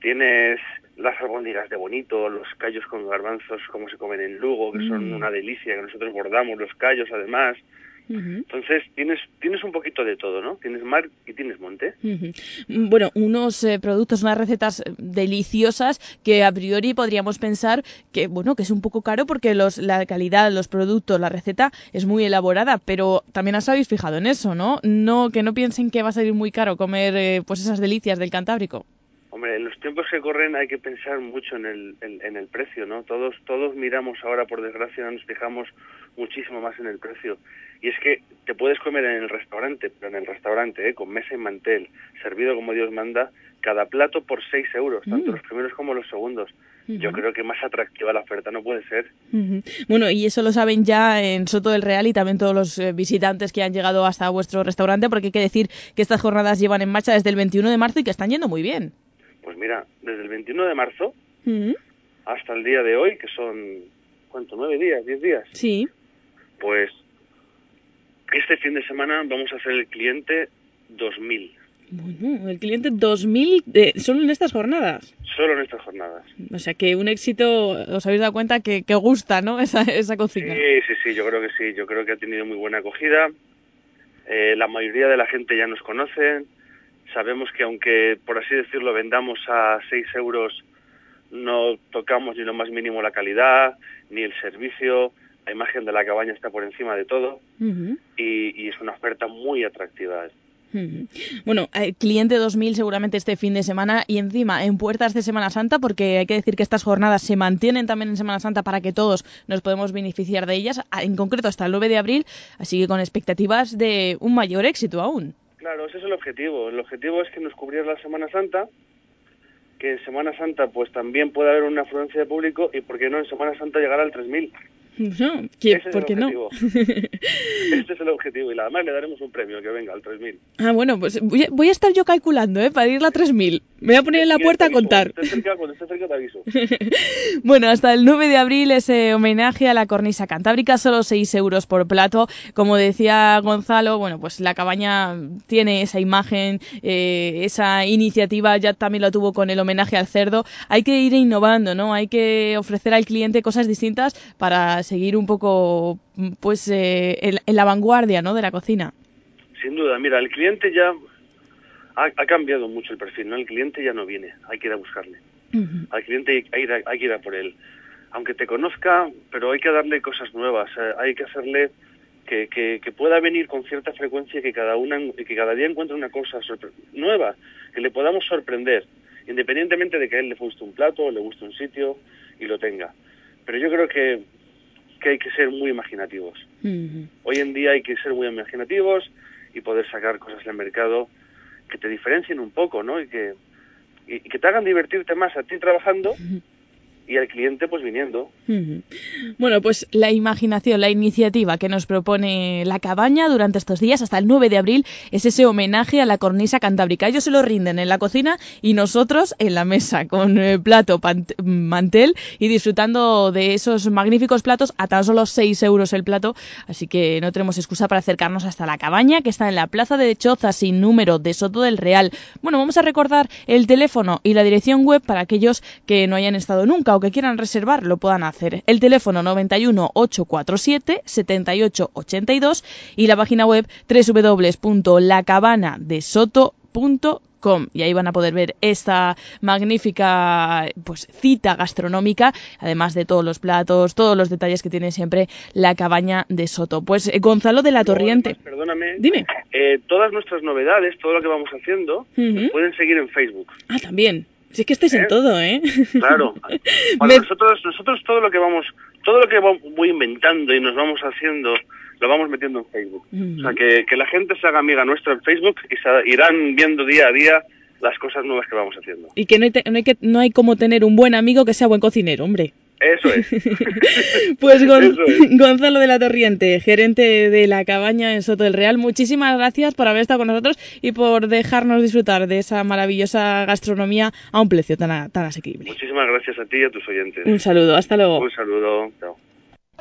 tienes las albóndigas de bonito, los callos con garbanzos como se comen en Lugo, que son Mm. una delicia, que nosotros bordamos los callos además. Entonces tienes tienes un poquito de todo, ¿no? Tienes mar y tienes monte. Mm, Bueno, unos eh, productos, unas recetas eh, deliciosas que a priori podríamos pensar que, bueno, que es un poco caro porque los, la calidad, los productos, la receta es muy elaborada, pero también os habéis fijado en eso, ¿no? No, que no piensen que va a salir muy caro comer eh, pues esas delicias del Cantábrico. Hombre, en los tiempos que corren hay que pensar mucho en el, en, en el precio, ¿no? Todos, todos miramos ahora, por desgracia, nos fijamos muchísimo más en el precio. Y es que te puedes comer en el restaurante, pero en el restaurante, ¿eh? con mesa y mantel, servido como Dios manda, cada plato por 6 euros, tanto Mm. los primeros como los segundos. yo creo que más atractiva la oferta no puede ser. Bueno, y eso lo saben ya en Soto del Real y también todos los eh, visitantes que han llegado hasta vuestro restaurante, porque hay que decir que estas jornadas llevan en marcha desde el 21 de marzo y que están yendo muy bien. Pues mira, desde el 21 de marzo hasta el día de hoy, que son, ¿cuánto? ¿Nueve días? ¿Diez días? Sí. Pues este fin de semana vamos a hacer el cliente 2000. Bueno, el cliente 2000 de, solo en estas jornadas. Solo en estas jornadas. O sea que un éxito, os habéis dado cuenta que, que gusta, ¿no? [LAUGHS] Esa, esa cocina. Sí, sí, sí, yo creo que sí. Yo creo que ha tenido muy buena acogida. Eh, la mayoría de la gente ya nos conoce. Sabemos que aunque, por así decirlo, vendamos a 6 euros, no tocamos ni lo más mínimo la calidad, ni el servicio. La imagen de la cabaña está por encima de todo. Y, y es una oferta muy atractiva. Bueno, eh, cliente 2000 seguramente este fin de semana y encima en puertas de Semana Santa, porque hay que decir que estas jornadas se mantienen también en Semana Santa para que todos nos podemos beneficiar de ellas, en concreto hasta el 9 de abril, así que con expectativas de un mayor éxito aún. Claro, ese es el objetivo. El objetivo es que nos cubriera la Semana Santa, que en Semana Santa pues también pueda haber una afluencia de público y, ¿por qué no, en Semana Santa llegar al 3.000? No, ¿qué- Ese es ¿Por qué no? [LAUGHS] Este es el objetivo y además le daremos un premio que venga al 3.000. Ah, bueno, pues voy a, voy a estar yo calculando, ¿eh? Para ir a 3000. Me voy a poner en la puerta a contar. Cuando esté cerca, cuando esté cerca te aviso. [LAUGHS] Bueno, hasta el 9 de abril ese homenaje a la cornisa cantábrica, solo 6 euros por plato. Como decía Gonzalo, bueno, pues la cabaña tiene esa imagen, eh, esa iniciativa, ya también lo tuvo con el homenaje al cerdo. Hay que ir innovando, ¿no? Hay que ofrecer al cliente cosas distintas para seguir un poco, pues, eh, en, en la vanguardia, ¿no? De la cocina. Sin duda, mira, el cliente ya ha, ha cambiado mucho el perfil, ¿no? El cliente ya no viene, hay que ir a buscarle. Al cliente hay, hay, hay que ir a por él. Aunque te conozca, pero hay que darle cosas nuevas, eh, hay que hacerle que, que, que pueda venir con cierta frecuencia y que cada, una, y que cada día encuentre una cosa nueva, que le podamos sorprender, independientemente de que a él le guste un plato, le guste un sitio y lo tenga. Pero yo creo que, que hay que ser muy imaginativos. Hoy en día hay que ser muy imaginativos y poder sacar cosas del mercado que te diferencien un poco, ¿no? Y que, y, y que te hagan divertirte más a ti trabajando y al cliente pues viniendo. Bueno, pues la imaginación, la iniciativa que nos propone la cabaña durante estos días hasta el 9 de abril es ese homenaje a la cornisa cantábrica. Ellos se lo rinden en la cocina y nosotros en la mesa con eh, plato, mantel y disfrutando de esos magníficos platos a tan solo 6 euros el plato. Así que no tenemos excusa para acercarnos hasta la cabaña que está en la plaza de Choza sin número de Soto del Real. Bueno, vamos a recordar el teléfono y la dirección web para aquellos que no hayan estado nunca o que quieran reservar lo puedan hacer. El teléfono 91 847 78 82 y la página web www.lacabanadesoto.com y ahí van a poder ver esta magnífica pues cita gastronómica, además de todos los platos, todos los detalles que tiene siempre la cabaña de Soto. Pues eh, Gonzalo de la Torriente. Perdóname. Dime. Eh, todas nuestras novedades, todo lo que vamos haciendo, pueden seguir en Facebook. Ah, también. Si es que estáis en todo, ¿eh? Claro. [LAUGHS] Bueno, nosotros, nosotros todo lo que vamos, todo lo que voy inventando y nos vamos haciendo, lo vamos metiendo en Facebook. O sea, que, que la gente se haga amiga nuestra en Facebook y se irán viendo día a día las cosas nuevas que vamos haciendo. Y que no hay, te- no hay que no hay como tener un buen amigo que sea buen cocinero, hombre. Eso es. [LAUGHS] Pues Gon- Eso es. Gonzalo de la Torriente, gerente de la cabaña en Soto del Real, muchísimas gracias por haber estado con nosotros y por dejarnos disfrutar de esa maravillosa gastronomía a un precio tan, a- tan asequible. Muchísimas gracias a ti y a tus oyentes. Un saludo, hasta luego. Un saludo. Chao.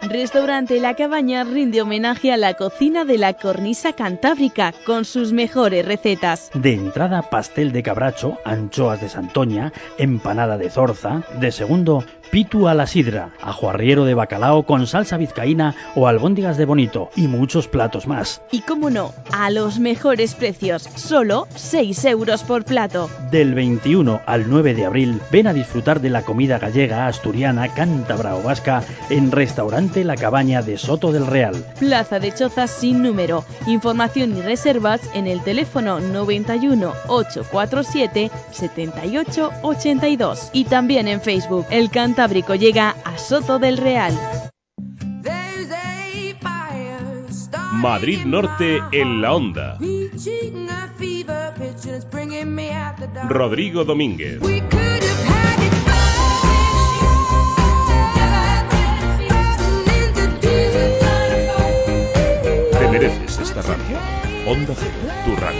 Restaurante La Cabaña rinde homenaje a la cocina de la cornisa cantábrica con sus mejores recetas. De entrada, pastel de cabracho, anchoas de Santoña, empanada de zorza. De segundo, pitu a la sidra, ajo arriero de bacalao con salsa vizcaína o albóndigas de bonito y muchos platos más. Y cómo no, a los mejores precios, solo 6 euros por plato. Del 21 al 9 de abril, ven a disfrutar de la comida gallega, asturiana, cántabra o vasca en Restaurante La Cabaña de Soto del Real. Plaza de Chozas sin número. Información y reservas en el teléfono 91 847 78 82. Y también en Facebook. El Cantábrico llega a Soto del Real. Madrid Norte en la onda. Rodrigo Domínguez. Te mereces esta radio. Onda Cero, tu radio.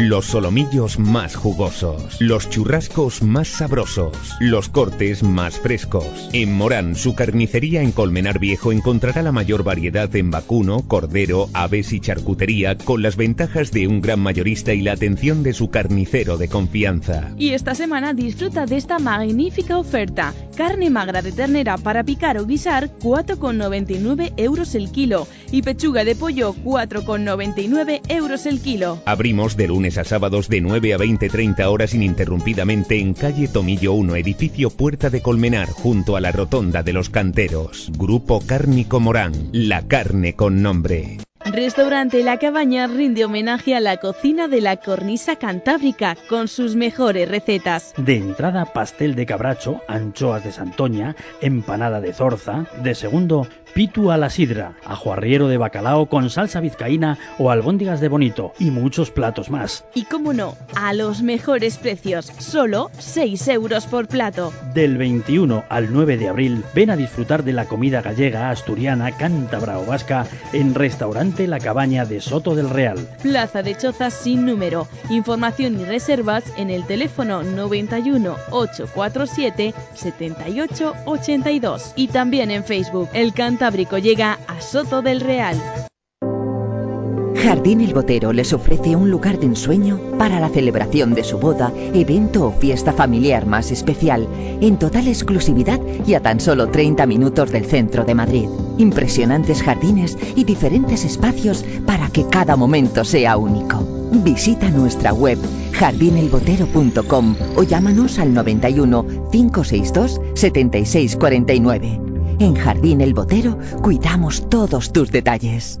Los solomillos más jugosos, los churrascos más sabrosos, los cortes más frescos. En Morán, su carnicería en Colmenar Viejo encontrará la mayor variedad en vacuno, cordero, aves y charcutería con las ventajas de un gran mayorista y la atención de su carnicero de confianza. Y esta semana disfruta de esta magnífica oferta. Carne magra de ternera para picar o guisar, 4,99 euros el kilo. Y pechuga de pollo, 4,99 euros el kilo. Abrimos de lunes a sábados de 9 a 20-30 horas ininterrumpidamente en calle Tomillo 1, edificio Puerta de Colmenar, junto a la Rotonda de los Canteros. Grupo Cárnico Morán, la carne con nombre. Restaurante La Cabaña rinde homenaje a la cocina de la cornisa cantábrica con sus mejores recetas. De entrada, pastel de cabracho, anchoas de Santoña, empanada de zorza. De segundo, pitu a la sidra, ajo arriero de bacalao con salsa vizcaína o albóndigas de bonito y muchos platos más. Y cómo no, a los mejores precios, solo 6 euros por plato. Del 21 al 9 de abril, ven a disfrutar de la comida gallega, asturiana, cántabra o vasca en Restaurante La Cabaña de Soto del Real. Plaza de Chozas sin número. Información y reservas en el teléfono 91 847 78 82 y también en Facebook. El Llega a Soto del Real. Jardín El Botero les ofrece un lugar de ensueño para la celebración de su boda, evento o fiesta familiar más especial, en total exclusividad y a tan solo 30 minutos del centro de Madrid. Impresionantes jardines y diferentes espacios para que cada momento sea único. Visita nuestra web jardinelbotero.com o llámanos al 91 562 7649. En Jardín El Botero cuidamos todos tus detalles.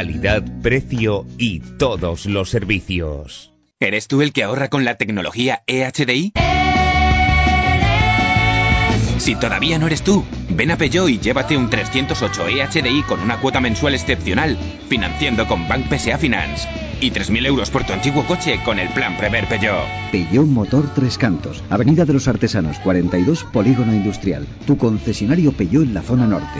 Calidad, precio y todos los servicios. ¿Eres tú el que ahorra con la tecnología EHDI? Si todavía no eres tú, ven a Peugeot y llévate un 308 EHDI con una cuota mensual excepcional, financiando con Bank PSA Finance. Y 3.000 euros por tu antiguo coche con el plan Prever Peugeot. Peugeot Motor Tres Cantos, Avenida de los Artesanos 42, Polígono Industrial. Tu concesionario Peugeot en la zona norte.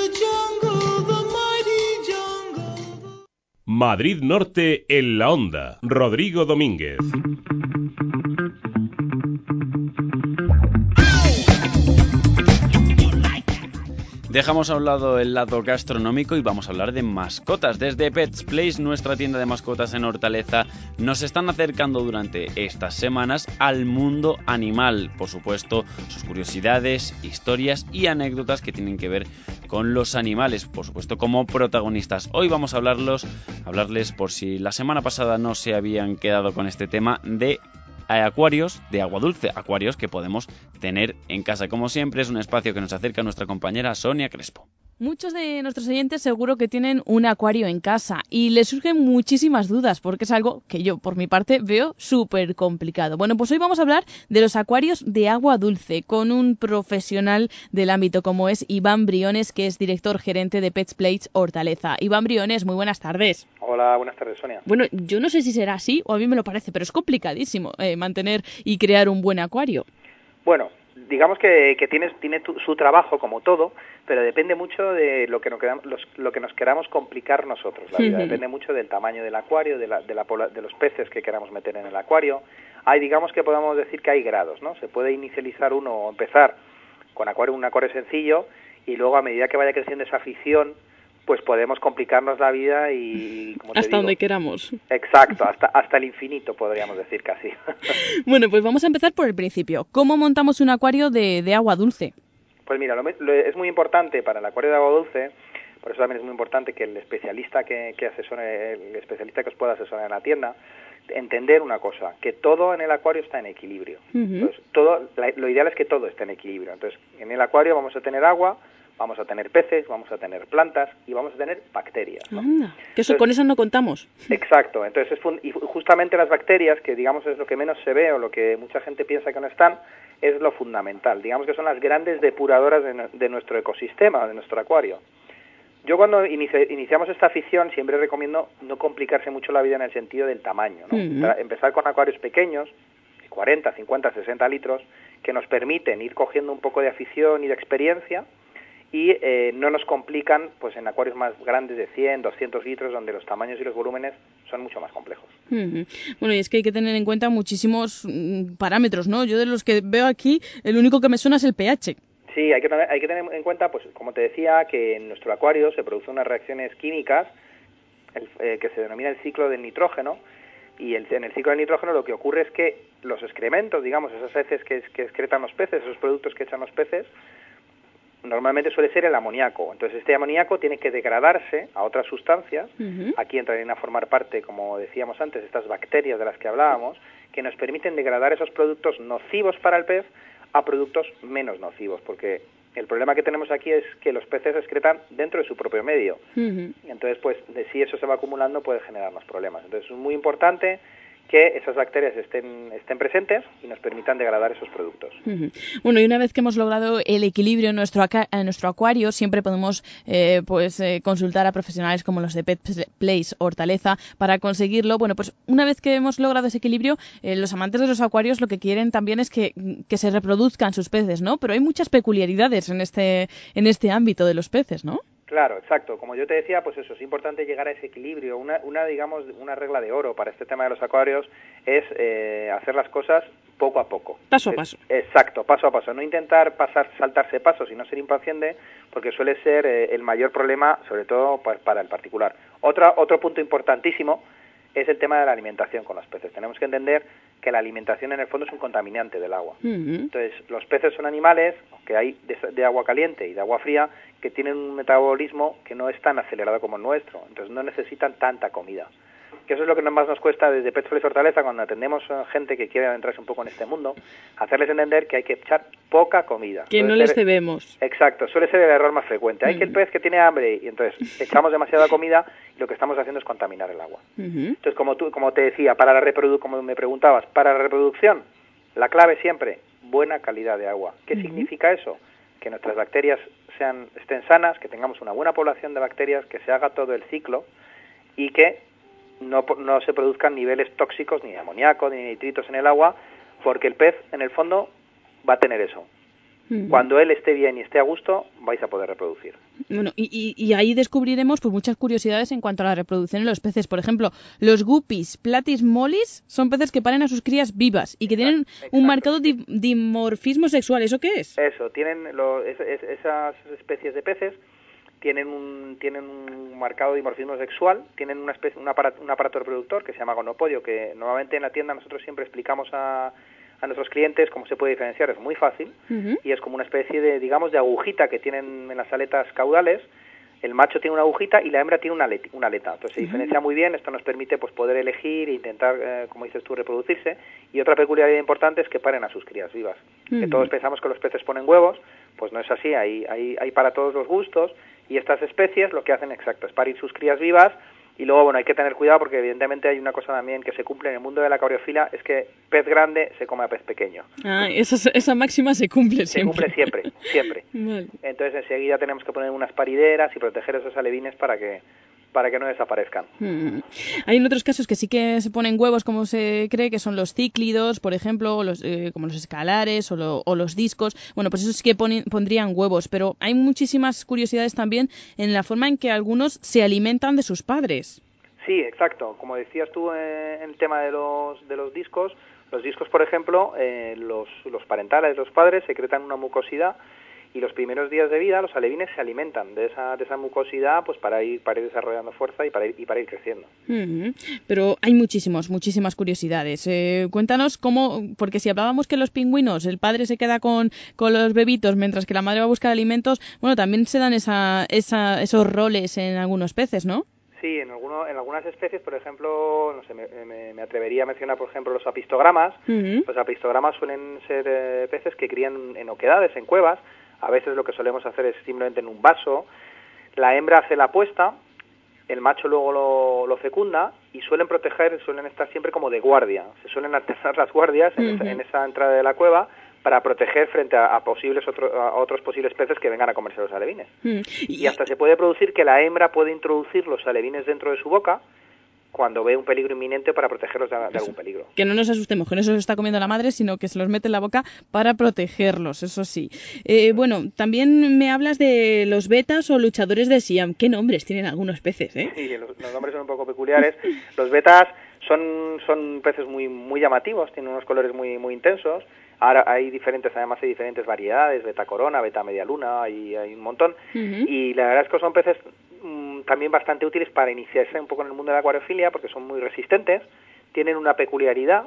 Madrid Norte en la onda. Rodrigo Domínguez. Dejamos a un lado el lado gastronómico y vamos a hablar de mascotas. Desde Pets Place, nuestra tienda de mascotas en Hortaleza, nos están acercando durante estas semanas al mundo animal. Por supuesto, sus curiosidades, historias y anécdotas que tienen que ver con los animales, por supuesto, como protagonistas. Hoy vamos a hablarlos, hablarles por si la semana pasada no se habían quedado con este tema de acuarios de agua dulce, acuarios que podemos tener en casa. Como siempre, es un espacio que nos acerca nuestra compañera Sonia Crespo. Muchos de nuestros oyentes seguro que tienen un acuario en casa y les surgen muchísimas dudas porque es algo que yo por mi parte veo súper complicado. Bueno, pues hoy vamos a hablar de los acuarios de agua dulce con un profesional del ámbito como es Iván Briones, que es director gerente de Pets Plates Hortaleza. Iván Briones, muy buenas tardes. Hola, buenas tardes, Sonia. Bueno, yo no sé si será así o a mí me lo parece, pero es complicadísimo eh, mantener y crear un buen acuario. Bueno, digamos que, que tiene, tiene su trabajo como todo, pero depende mucho de lo que nos queramos, lo que nos queramos complicar nosotros. La vida depende mucho del tamaño del acuario, de, la, de, la, de los peces que queramos meter en el acuario. Hay, digamos que podemos decir que hay grados, ¿no? Se puede inicializar uno o empezar con acuario, un acuario sencillo y luego a medida que vaya creciendo esa afición, pues podemos complicarnos la vida y como hasta donde queramos. Exacto, hasta hasta el infinito podríamos decir casi. [LAUGHS] bueno, pues vamos a empezar por el principio. ¿Cómo montamos un acuario de, de agua dulce? Pues mira, lo, es muy importante para el acuario de agua dulce, por eso también es muy importante que el especialista que, que asesore, el especialista que os pueda asesorar en la tienda, entender una cosa, que todo en el acuario está en equilibrio. Entonces, todo, lo ideal es que todo esté en equilibrio. Entonces, en el acuario vamos a tener agua, vamos a tener peces, vamos a tener plantas y vamos a tener bacterias. que eso, con eso no contamos. Exacto, entonces es y justamente las bacterias, que digamos es lo que menos se ve o lo que mucha gente piensa que no están, es lo fundamental. Digamos que son las grandes depuradoras de, nuestro ecosistema, de nuestro acuario. Yo cuando iniciamos esta afición siempre recomiendo no complicarse mucho la vida en el sentido del tamaño. ¿no? Empezar con acuarios pequeños, 40, 50, 60 litros, que nos permiten ir cogiendo un poco de afición y de experiencia y eh, no nos complican pues en acuarios más grandes de 100, 200 litros donde los tamaños y los volúmenes son mucho más complejos. Bueno, y es que hay que tener en cuenta muchísimos mm, parámetros, ¿no? Yo de los que veo aquí, el único que me suena es el pH. Sí, hay que, hay que tener en cuenta, pues como te decía, que en nuestro acuario se producen unas reacciones químicas eh, que se denomina el ciclo del nitrógeno, y el, en el ciclo del nitrógeno lo que ocurre es que los excrementos, digamos, esas heces que, que excretan los peces, esos productos que echan los peces, normalmente suele ser el amoníaco. Entonces este amoníaco tiene que degradarse a otras sustancias. Aquí entrarían a formar parte, como decíamos antes, estas bacterias de las que hablábamos, que nos permiten degradar esos productos nocivos para el pez a productos menos nocivos, porque el problema que tenemos aquí es que los peces excretan dentro de su propio medio. Entonces, pues, de si eso se va acumulando puede generarnos problemas. Entonces, es muy importante que esas bacterias estén, estén presentes y nos permitan degradar esos productos. Bueno, y una vez que hemos logrado el equilibrio en nuestro, en nuestro acuario, siempre podemos eh, pues eh, consultar a profesionales como los de Pet Place Hortaleza para conseguirlo. Bueno, pues una vez que hemos logrado ese equilibrio, eh, los amantes de los acuarios lo que quieren también es que, que, se reproduzcan sus peces, ¿no? Pero hay muchas peculiaridades en este, en este ámbito de los peces, ¿no? Claro, exacto. Como yo te decía, pues eso, es importante llegar a ese equilibrio. Una, una digamos, una regla de oro para este tema de los acuarios es eh, hacer las cosas poco a poco. Paso a paso. exacto, paso a paso. No intentar pasar, saltarse pasos y no ser impaciente, porque suele ser eh, el mayor problema, sobre todo para el particular. Otra, otro punto importantísimo es el tema de la alimentación con los peces. Tenemos que entender que la alimentación en el fondo es un contaminante del agua. Entonces, los peces son animales que hay de, agua caliente y de agua fría que tienen un metabolismo que no es tan acelerado como el nuestro, entonces no necesitan tanta comida que eso es lo que más nos cuesta desde Pet y Fortaleza cuando atendemos a gente que quiere adentrarse un poco en este mundo, hacerles entender que hay que echar poca comida. Que no les debemos. Exacto, suele ser el error más frecuente. Hay que el mm. pez que tiene hambre y entonces [LAUGHS] echamos demasiada comida y lo que estamos haciendo es contaminar el agua. Entonces, como tú, como te decía, para la reproducción, como me preguntabas, para la reproducción, la clave siempre, buena calidad de agua. ¿Qué significa eso? Que nuestras bacterias sean, estén sanas, que tengamos una buena población de bacterias, que se haga todo el ciclo y que no, no se produzcan niveles tóxicos ni de amoníaco ni nitritos en el agua, porque el pez en el fondo va a tener eso. Cuando él esté bien y esté a gusto, vais a poder reproducir. Bueno, y, y, ahí descubriremos pues, muchas curiosidades en cuanto a la reproducción de los peces. Por ejemplo, los guppies platis mollis son peces que paren a sus crías vivas y que tienen un marcado dimorfismo sexual. ¿Eso qué es? Eso, tienen esas especies de peces tienen un, tienen un marcado dimorfismo sexual, tienen una especie, un, aparato, un aparato reproductor que se llama gonopodio, que normalmente en la tienda nosotros siempre explicamos a, a nuestros clientes cómo se puede diferenciar, es muy fácil, y es como una especie de, digamos, de agujita que tienen en las aletas caudales, el macho tiene una agujita y la hembra tiene una, aleta. Una aleta. Entonces se diferencia muy bien, esto nos permite pues poder elegir e intentar, eh, como dices tú, reproducirse. Y otra peculiaridad importante es que paren a sus crías vivas. Que todos pensamos que los peces ponen huevos, pues no es así, hay, hay, hay para todos los gustos Y estas especies lo que hacen exacto es parir sus crías vivas y luego, bueno, hay que tener cuidado porque evidentemente hay una cosa también que se cumple en el mundo de la acuariofilia, es que pez grande se come a pez pequeño. Ah, esa, esa máxima se cumple Se siempre. cumple siempre, siempre. [LAUGHS] Vale. Entonces enseguida tenemos que poner unas parideras y proteger esos alevines para que para que no desaparezcan. Mm. Hay en otros casos que sí que se ponen huevos, como se cree, que son los cíclidos, por ejemplo, o los, eh, como los escalares o, lo- o los discos. Bueno, pues eso sí que ponen- pondrían huevos, pero hay muchísimas curiosidades también en la forma en que algunos se alimentan de sus padres. Sí, exacto. Como decías tú eh, en el tema de los, de los discos, los discos, por ejemplo, eh, los, los parentales, los padres, secretan una mucosidad y los primeros días de vida los alevines se alimentan de esa, de esa mucosidad pues para ir, para ir desarrollando fuerza y para ir, y para ir creciendo. Pero hay muchísimos, muchísimas curiosidades. Eh, cuéntanos cómo, porque si hablábamos que los pingüinos, el padre se queda con, con los bebitos mientras que la madre va a buscar alimentos, bueno, también se dan esa, esa, esos roles en algunos peces, ¿no? Sí, en, alguno, en algunas especies, por ejemplo, no sé, me, me- me atrevería a mencionar, por ejemplo, los apistogramas. Los apistogramas suelen ser eh, peces que crían en oquedades, en cuevas. A veces lo que solemos hacer es simplemente en un vaso. La hembra hace la puesta, el macho luego lo, lo fecunda y suelen proteger, suelen estar siempre como de guardia. Se suelen alternar las guardias en, esa, Ujú. en esa entrada de la cueva para proteger frente a, a posibles otro- a otros posibles peces que vengan a comerse los alevines. Y hasta se puede producir que la hembra puede introducir los alevines dentro de su boca cuando ve un peligro inminente para protegerlos de, de algún peligro. Que no nos asustemos, que no se los está comiendo la madre, sino que se los mete en la boca para protegerlos, eso sí. Eh, bueno, también me hablas de los betas o luchadores de Siam. ¿Qué nombres tienen algunos peces, eh? Sí, los, los nombres son un poco peculiares. Los betas son, son peces muy, muy llamativos, tienen unos colores muy, muy intensos. Ahora hay diferentes, además hay diferentes variedades, beta corona, beta media luna, y hay un montón. Y la verdad es que son peces también bastante útiles para iniciarse un poco en el mundo de la acuariofilia porque son muy resistentes, tienen una peculiaridad,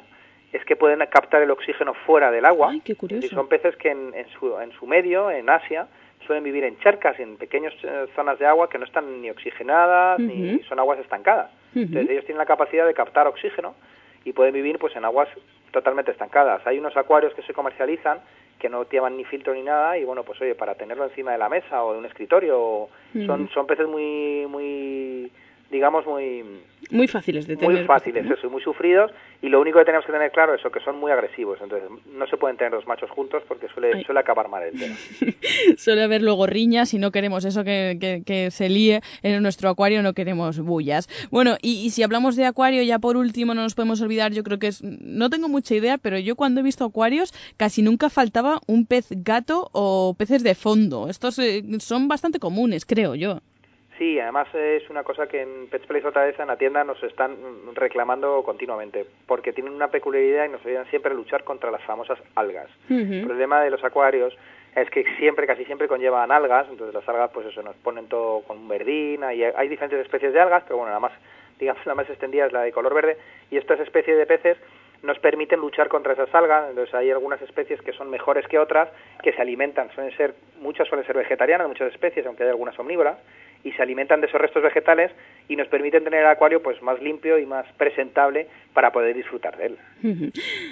es que pueden captar el oxígeno fuera del agua. qué curioso. Y son peces que en, en su, en su medio, en Asia, suelen vivir en charcas, en pequeñas eh, zonas de agua que no están ni oxigenadas, ni son aguas estancadas. Entonces ellos tienen la capacidad de captar oxígeno y pueden vivir pues en aguas totalmente estancadas. Hay unos acuarios que se comercializan que no llevan ni filtro ni nada y bueno, pues oye, para tenerlo encima de la mesa o de un escritorio, son Ujú. son peces muy muy digamos muy Muy fáciles de tener. muy fáciles, eso, y muy sufridos y lo único que tenemos que tener claro es eso, que son muy agresivos, entonces no se pueden tener los machos juntos porque suele suele acabar mal el tema. [LAUGHS] Suele haber luego riñas y no queremos eso que, que- que se líe en nuestro acuario, no queremos bullas. Bueno, y, y si hablamos de acuario, ya por último no nos podemos olvidar, yo creo que es, no tengo mucha idea, pero yo cuando he visto acuarios casi nunca faltaba un pez gato o peces de fondo. Estos eh, son bastante comunes, creo yo. Sí, además es una cosa que en Pets Place otra vez en la tienda nos están reclamando continuamente, porque tienen una peculiaridad y nos ayudan siempre a luchar contra las famosas algas. El problema de los acuarios es que siempre, casi siempre conllevan algas, entonces las algas pues eso nos ponen todo con un verdín, y hay diferentes especies de algas, pero bueno, la más, digamos, la más extendida es la de color verde, y estas especies de peces nos permiten luchar contra esas algas, entonces hay algunas especies que son mejores que otras, que se alimentan, suelen ser, muchas suelen ser vegetarianas, muchas especies, aunque hay algunas omnívoras, y se alimentan de esos restos vegetales y nos permiten tener el acuario pues más limpio y más presentable para poder disfrutar de él.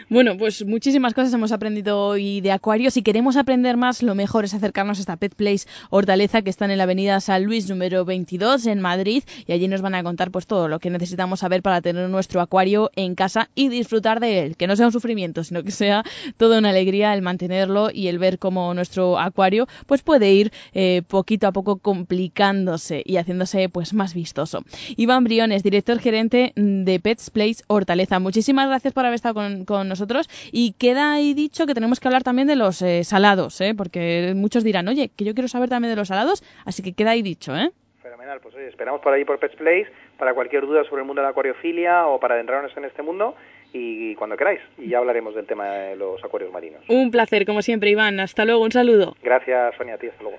Bueno, pues muchísimas cosas hemos aprendido hoy de acuarios. Si queremos aprender más, lo mejor es acercarnos a esta Pet Place Hortaleza que está en la avenida San Luis número 22 en Madrid y allí nos van a contar pues todo lo que necesitamos saber para tener nuestro acuario en casa y disfrutar de él. Que no sea un sufrimiento, sino que sea toda una alegría el mantenerlo y el ver cómo nuestro acuario pues puede ir eh, poquito a poco complicándose y haciéndose pues más vistoso. Iván Briones, director gerente de Pets Place Hortaleza. Muchísimas gracias por haber estado con, con nosotros y queda ahí dicho que tenemos que hablar también de los eh, salados, ¿eh? porque muchos dirán, oye, que yo quiero saber también de los salados, así que queda ahí dicho, ¿eh? Fenomenal, pues oye, esperamos por ahí por Pets Place para cualquier duda sobre el mundo de la acuariofilia o para adentrarnos en este mundo y cuando queráis. Y ya hablaremos del tema de los acuarios marinos. Un placer, como siempre, Iván. Hasta luego, un saludo. Gracias, Sonia, a ti, hasta luego.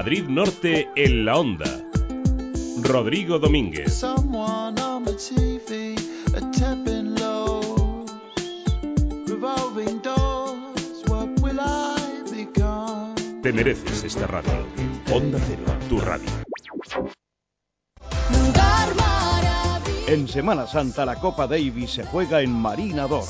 Madrid Norte en la onda. Rodrigo Domínguez. Te mereces esta radio. Onda Cero, tu radio. En Semana Santa la Copa Davis se juega en Marina d'Or.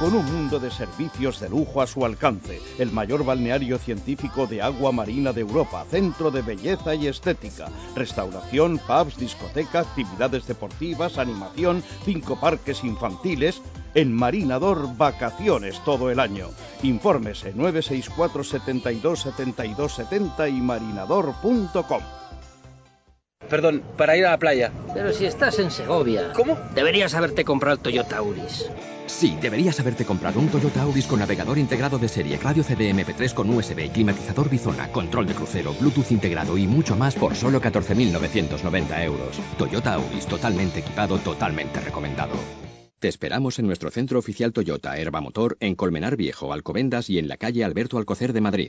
Con un mundo de servicios de lujo a su alcance, el mayor balneario científico de agua marina de Europa, centro de belleza y estética, restauración, pubs, discoteca, actividades deportivas, animación, cinco parques infantiles, en Marinador vacaciones todo el año. Infórmese 964 72 72 70 y marinador.com. Perdón, para ir a la playa. Pero si estás en Segovia. ¿Cómo? Deberías haberte comprado el Toyota Auris. Sí, deberías haberte comprado un Toyota Auris con navegador integrado de serie, radio CDMP3 con USB, climatizador bizona, control de crucero, Bluetooth integrado y mucho más por solo 14.990 euros. Toyota Auris, totalmente equipado, totalmente recomendado. Te esperamos en nuestro centro oficial Toyota Herba Motor en Colmenar Viejo, Alcobendas y en la calle Alberto Alcocer de Madrid.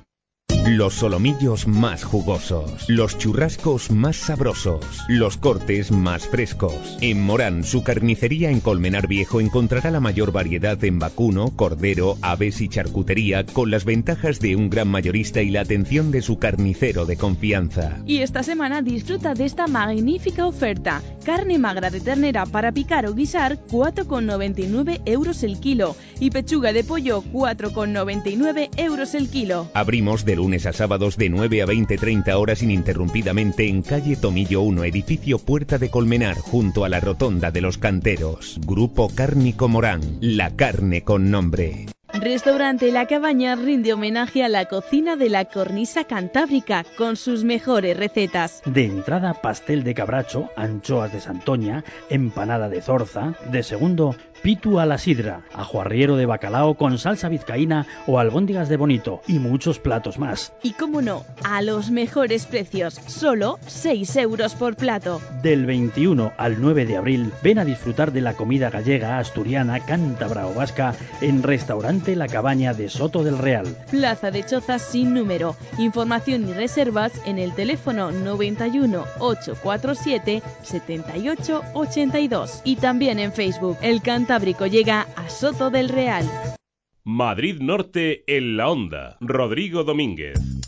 Los solomillos más jugosos, los churrascos más sabrosos, los cortes más frescos. En Morán, su carnicería en Colmenar Viejo encontrará la mayor variedad en vacuno, cordero, aves y charcutería con las ventajas de un gran mayorista y la atención de su carnicero de confianza. Y esta semana disfruta de esta magnífica oferta. Carne magra de ternera para picar o guisar 4,99 euros el kilo y pechuga de pollo 4,99 euros el kilo. Abrimos de lunes a sábados de 9 a 20-30 horas ininterrumpidamente en calle Tomillo 1, edificio Puerta de Colmenar, junto a la Rotonda de los Canteros. Grupo Cárnico Morán, la carne con nombre. Restaurante La Cabaña rinde homenaje a la cocina de la cornisa cantábrica con sus mejores recetas. De entrada, pastel de cabracho, anchoas de Santoña, empanada de zorza. De segundo, pitu a la sidra, ajuarriero de bacalao con salsa vizcaína o albóndigas de bonito y muchos platos más. Y cómo no, a los mejores precios, solo 6 euros por plato. Del 21 al 9 de abril, ven a disfrutar de la comida gallega, asturiana, cántabra o vasca en Restaurante La Cabaña de Soto del Real. Plaza de Chozas sin número. Información y reservas en el teléfono 91 847 78 82 y también en Facebook. El Cantábrico llega a Soto del Real. Madrid Norte en la onda. Rodrigo Domínguez.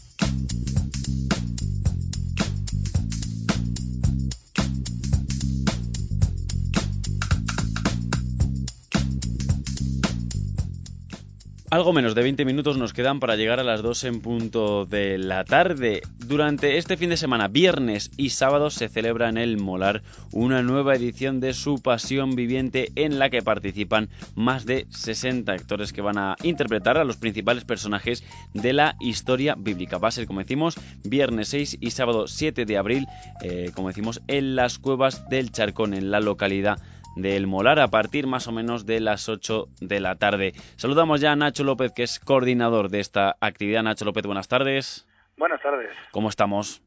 Algo menos de 20 minutos nos quedan para llegar a las 2 en punto de la tarde. Durante este fin de semana, viernes y sábado, se celebra en el Molar una nueva edición de Su Pasión Viviente en la que participan más de 60 actores que van a interpretar a los principales personajes de la historia bíblica. Va a ser, como decimos, viernes 6 y sábado 7 de abril, eh, como decimos, en las cuevas del Charcón, en la localidad del Molar a partir más o menos de las 8 de la tarde. Saludamos ya a Nacho López, que es coordinador de esta actividad. Nacho López, buenas tardes. Buenas tardes. ¿Cómo estamos?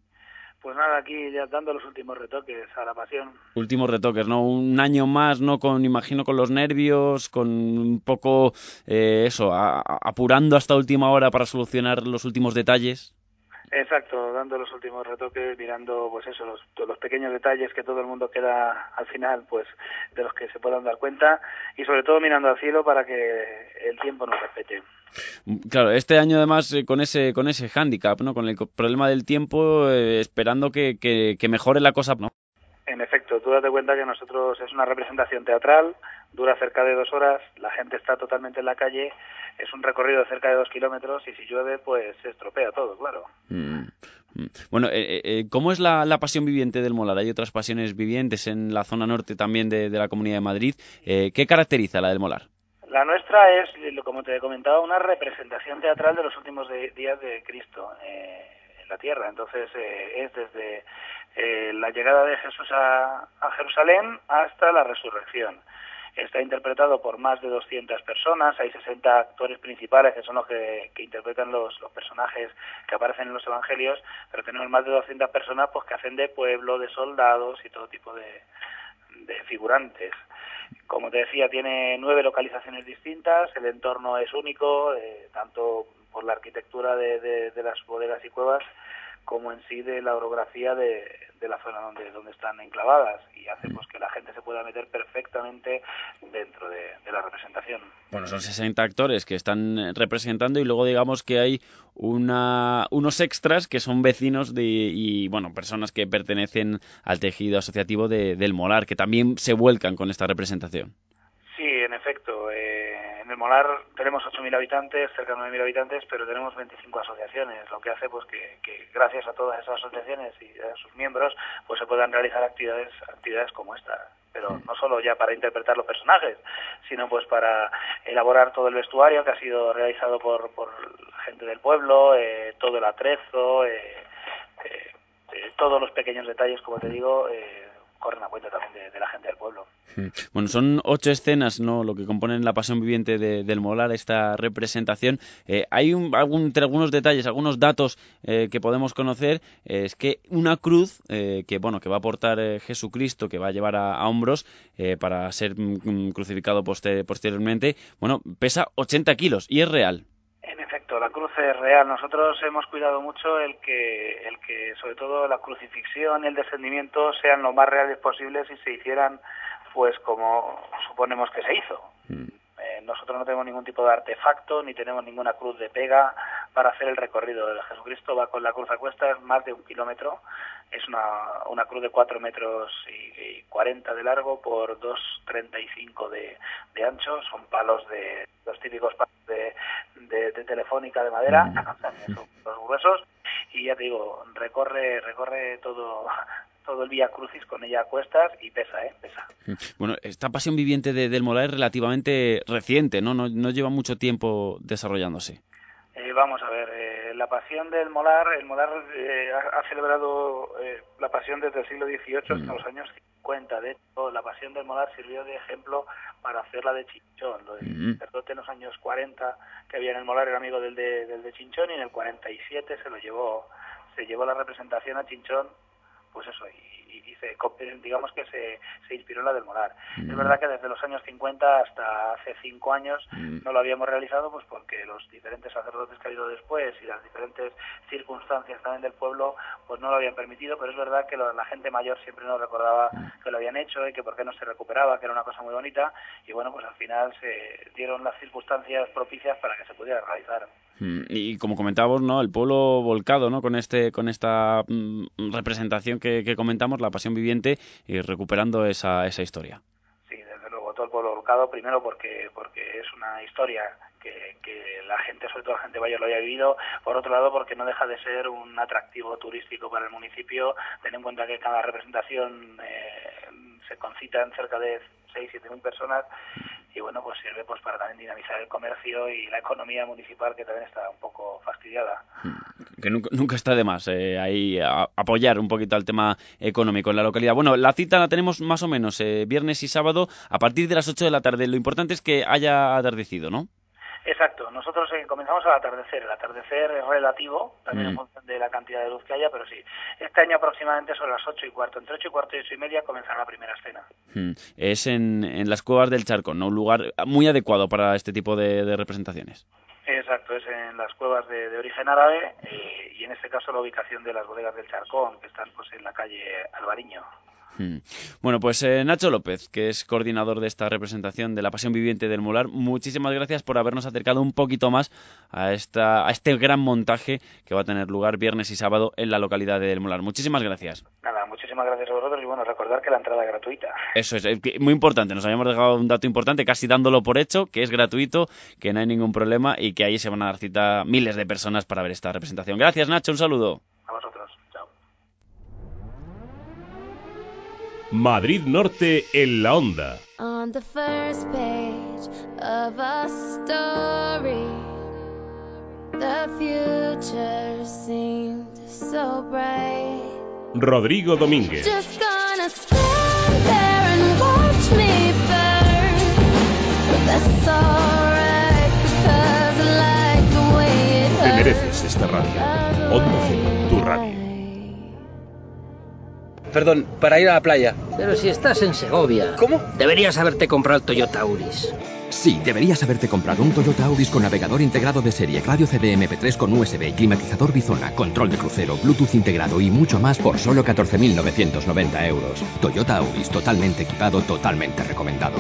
Pues nada, aquí ya dando los últimos retoques a la pasión. Últimos retoques, ¿no? Un año más, ¿no? Con, imagino, con los nervios, con un poco, eh, eso, a, apurando hasta última hora para solucionar los últimos detalles. Exacto, dando los últimos retoques, mirando pues eso, los, los pequeños detalles que todo el mundo queda al final, pues de los que se puedan dar cuenta y sobre todo mirando al cielo para que el tiempo nos respete. Claro, este año además eh, con ese con ese hándicap, ¿no? Con el problema del tiempo, eh, esperando que, que, que mejore la cosa, ¿no? En efecto, tú date cuenta que nosotros es una representación teatral, dura cerca de dos horas, la gente está totalmente en la calle, es un recorrido de cerca de dos kilómetros y si llueve pues se estropea todo, claro. Mm, mm. Bueno, eh, eh, ¿cómo es la, la, pasión viviente del Molar? Hay otras pasiones vivientes en la zona norte también de, de la Comunidad de Madrid. Eh, ¿Qué caracteriza la del Molar? La nuestra es, como te he comentado, una representación teatral de los últimos de, días de Cristo. Eh, la tierra. Entonces es desde la llegada de Jesús a, a Jerusalén hasta la resurrección está interpretado por más de 200 personas, hay 60 actores principales que son los que, interpretan los, los, personajes que aparecen en los evangelios, pero tenemos más de 200 personas pues que hacen de pueblo, de soldados y todo tipo de, de figurantes. Como te decía, tiene nueve localizaciones distintas, el entorno es único, eh, tanto por la arquitectura de, de, las bodegas y cuevas como en sí de la orografía de, de la zona donde, donde están enclavadas y hace pues que la gente se pueda meter perfectamente dentro de, la representación. Bueno, son 60 actores que están representando y luego digamos que hay una, unos extras que son vecinos de, y bueno, personas que pertenecen al tejido asociativo de, del Molar, que también se vuelcan con esta representación. Sí, en efecto. Eh, el Molar tenemos 8.000 habitantes, cerca de 9.000 habitantes, pero tenemos 25 asociaciones, lo que hace pues que, gracias a todas esas asociaciones y a sus miembros pues se puedan realizar actividades actividades como esta. Pero no solo ya para interpretar los personajes, sino pues para elaborar todo el vestuario que ha sido realizado por, por gente del pueblo, eh, todo el atrezo, eh, eh, todos los pequeños detalles, como te digo, corren a cuenta también de, la gente del pueblo. Hmm. Bueno, son ocho escenas, ¿no? Lo que componen la pasión viviente del Molar, esta representación. Eh, hay un, algún, entre algunos detalles, algunos datos eh, que podemos conocer, eh, es que una cruz que, bueno, que va a portar Jesucristo, que va a llevar a, hombros para ser mm, mm, crucificado posteriormente, bueno, pesa 80 kilos y es real la cruz es real. Nosotros hemos cuidado mucho el que, el que sobre todo la crucifixión y el descendimiento sean lo más reales posibles y se hicieran pues como suponemos que se hizo. Mm. Eh, nosotros no tenemos ningún tipo de artefacto ni tenemos ninguna cruz de pega para hacer el recorrido. El Jesucristo va con la cruz a cuestas más de un kilómetro. Es una, una cruz de cuatro metros y, cuarenta de largo por dos treinta y cinco de, de ancho. Son palos de los típicos palos de, de, telefónica de madera, mm. [LAUGHS] los gruesos. Y ya te digo, recorre, recorre todo todo el Vía Crucis con ella a cuestas y pesa, ¿eh? Pesa. Bueno, esta pasión viviente de, del Molar es relativamente reciente, ¿no? No, no lleva mucho tiempo desarrollándose. Eh, vamos a ver, eh, la pasión del Molar, el Molar eh, ha, celebrado la pasión desde el siglo XVIII hasta mm. los años 50. De hecho, la pasión del Molar sirvió de ejemplo para hacer la de Chinchón. Lo del mm. sacerdote en los años 40 que había en el Molar era amigo del de, del de Chinchón y en el 47 se lo llevó, se llevó la representación a Chinchón pues eso, y, y, se, digamos que se, se inspiró en la del Molar. Es mm. verdad que desde los años 50 hasta hace cinco años mm. no lo habíamos realizado, pues porque los diferentes sacerdotes que ha habido después y las diferentes circunstancias también del pueblo, pues no lo habían permitido, pero es verdad que la gente mayor siempre nos recordaba mm. que lo habían hecho y que por qué no se recuperaba, que era una cosa muy bonita, y bueno, pues al final se dieron las circunstancias propicias para que se pudiera realizar. Mm, y como comentábamos, ¿no? El pueblo volcado, ¿no? Con este, con esta mm, representación que, comentamos, la pasión viviente, y recuperando esa, esa historia. Sí, desde luego, todo el pueblo volcado, primero porque, porque es una historia que, que, la gente, sobre todo la gente mayor, lo haya vivido. Por otro lado, porque no deja de ser un atractivo turístico para el municipio. Ten en cuenta que cada representación eh, se concita en cerca de 6, 7 mil personas y bueno, pues sirve pues para también dinamizar el comercio y la economía municipal que también está un poco fastidiada. Hmm. Que nunca, está de más eh, ahí apoyar un poquito al tema económico en la localidad. Bueno, la cita la tenemos más o menos eh, viernes y sábado a partir de las 8 de la tarde. Lo importante es que haya atardecido, ¿no? Exacto, nosotros eh, comenzamos al atardecer. El atardecer es relativo, también en mm. función de la cantidad de luz que haya, pero sí. Este año aproximadamente son las ocho y cuarto. Entre ocho y cuarto y ocho y media comenzará la primera escena. Mm. Es en, en, las cuevas del Charco, ¿no? Un lugar muy adecuado para este tipo de, representaciones. Exacto, es en las cuevas de, origen árabe eh, y en este caso la ubicación de las bodegas del Charcón, que están pues en la calle Alvariño. Hmm. Bueno, pues eh, Nacho López, que es coordinador de esta representación de la Pasión Viviente del Molar, muchísimas gracias por habernos acercado un poquito más a, esta, a este gran montaje que va a tener lugar viernes y sábado en la localidad de Del Molar. Muchísimas gracias. Nada, muchísimas gracias a vosotros y bueno, recordar que la entrada es gratuita. Eso es, muy importante, nos habíamos dejado un dato importante, casi dándolo por hecho, que es gratuito, que no hay ningún problema y que ahí se van a dar cita miles de personas para ver esta representación. Gracias Nacho, un saludo. A vosotros. Madrid Norte en la onda. On the first page of a story, the future seemed so bright. Rodrigo Domínguez. Just gonna stand there and watch me burn. That's alright because I like the way it Te hurts. mereces esta radio. Onda Cero, tu radio. Perdón, para ir a la playa. Pero si estás en Segovia. ¿Cómo? Deberías haberte comprado el Toyota Auris. Sí, deberías haberte comprado un Toyota Auris con navegador integrado de serie, radio CDMP3 con USB, climatizador Bizona, control de crucero, Bluetooth integrado y mucho más por solo 14.990 euros. Toyota Auris, totalmente equipado, totalmente recomendado.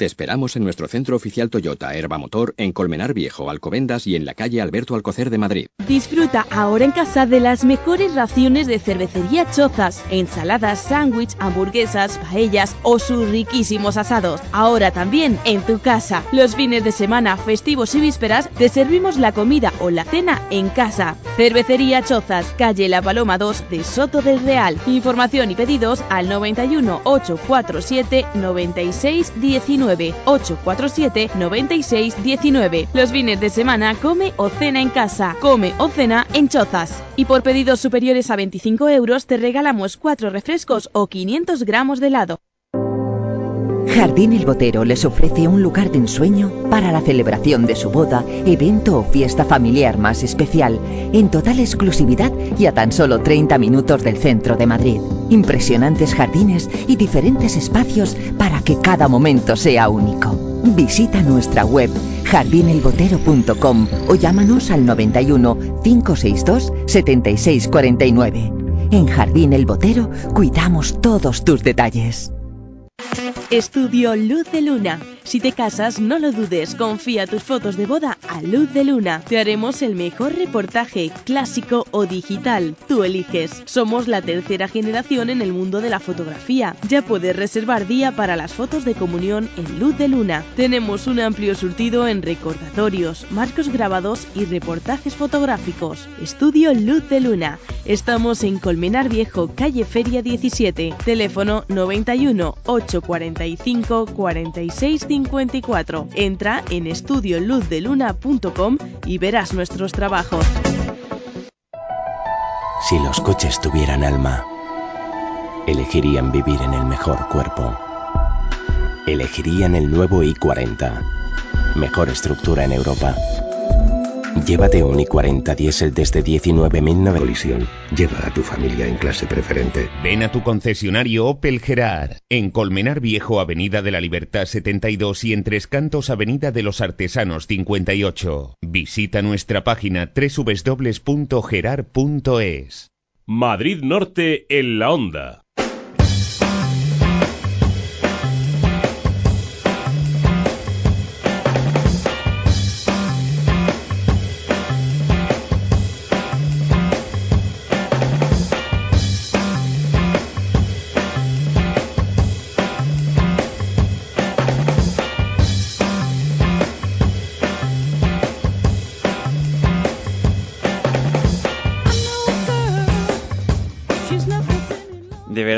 Te esperamos en nuestro centro oficial Toyota Herba Motor en Colmenar Viejo, Alcobendas y en la calle Alberto Alcocer de Madrid. Disfruta ahora en casa de las mejores raciones de cervecería Chozas, ensaladas, sándwich, hamburguesas, paellas o sus riquísimos asados. Ahora también en tu casa. Los fines de semana, festivos y vísperas te servimos la comida o la cena en casa. Cervecería Chozas, calle La Paloma 2 de Soto del Real. Información y pedidos al 91 847 96 19 847 96 19. Los fines de semana come o cena en casa. Come o cena en Chozas. Y por pedidos superiores a 25 euros te regalamos 4 refrescos o 500 gramos de helado. Jardín El Botero les ofrece un lugar de ensueño para la celebración de su boda, evento o fiesta familiar más especial, en total exclusividad y a tan solo 30 minutos del centro de Madrid. Impresionantes jardines y diferentes espacios para que cada momento sea único. Visita nuestra web jardinelbotero.com o llámanos al 91 562 7649. En Jardín El Botero cuidamos todos tus detalles. Estudio Luz de Luna. Si te casas, no lo dudes, confía tus fotos de boda a Luz de Luna. Te haremos el mejor reportaje, clásico o digital. Tú eliges. Somos la tercera generación en el mundo de la fotografía. Ya puedes reservar día para las fotos de comunión en Luz de Luna. Tenemos un amplio surtido en recordatorios, marcos grabados y reportajes fotográficos. Estudio Luz de Luna. Estamos en Colmenar Viejo, calle Feria 17. Teléfono 91 845 46 54. Entra en estudioluzdeluna.com y verás nuestros trabajos. Si los coches tuvieran alma, elegirían vivir en el mejor cuerpo. Elegirían el nuevo i40. Mejor estructura en Europa. Llévate un i40 diésel desde 19.900. Colisión. Lleva a tu familia en clase preferente. Ven a tu concesionario Opel Gerard, en Colmenar Viejo, Avenida de la Libertad 72 y en Tres Cantos, Avenida de los Artesanos 58. Visita nuestra página www.gerard.es. Madrid Norte en la onda.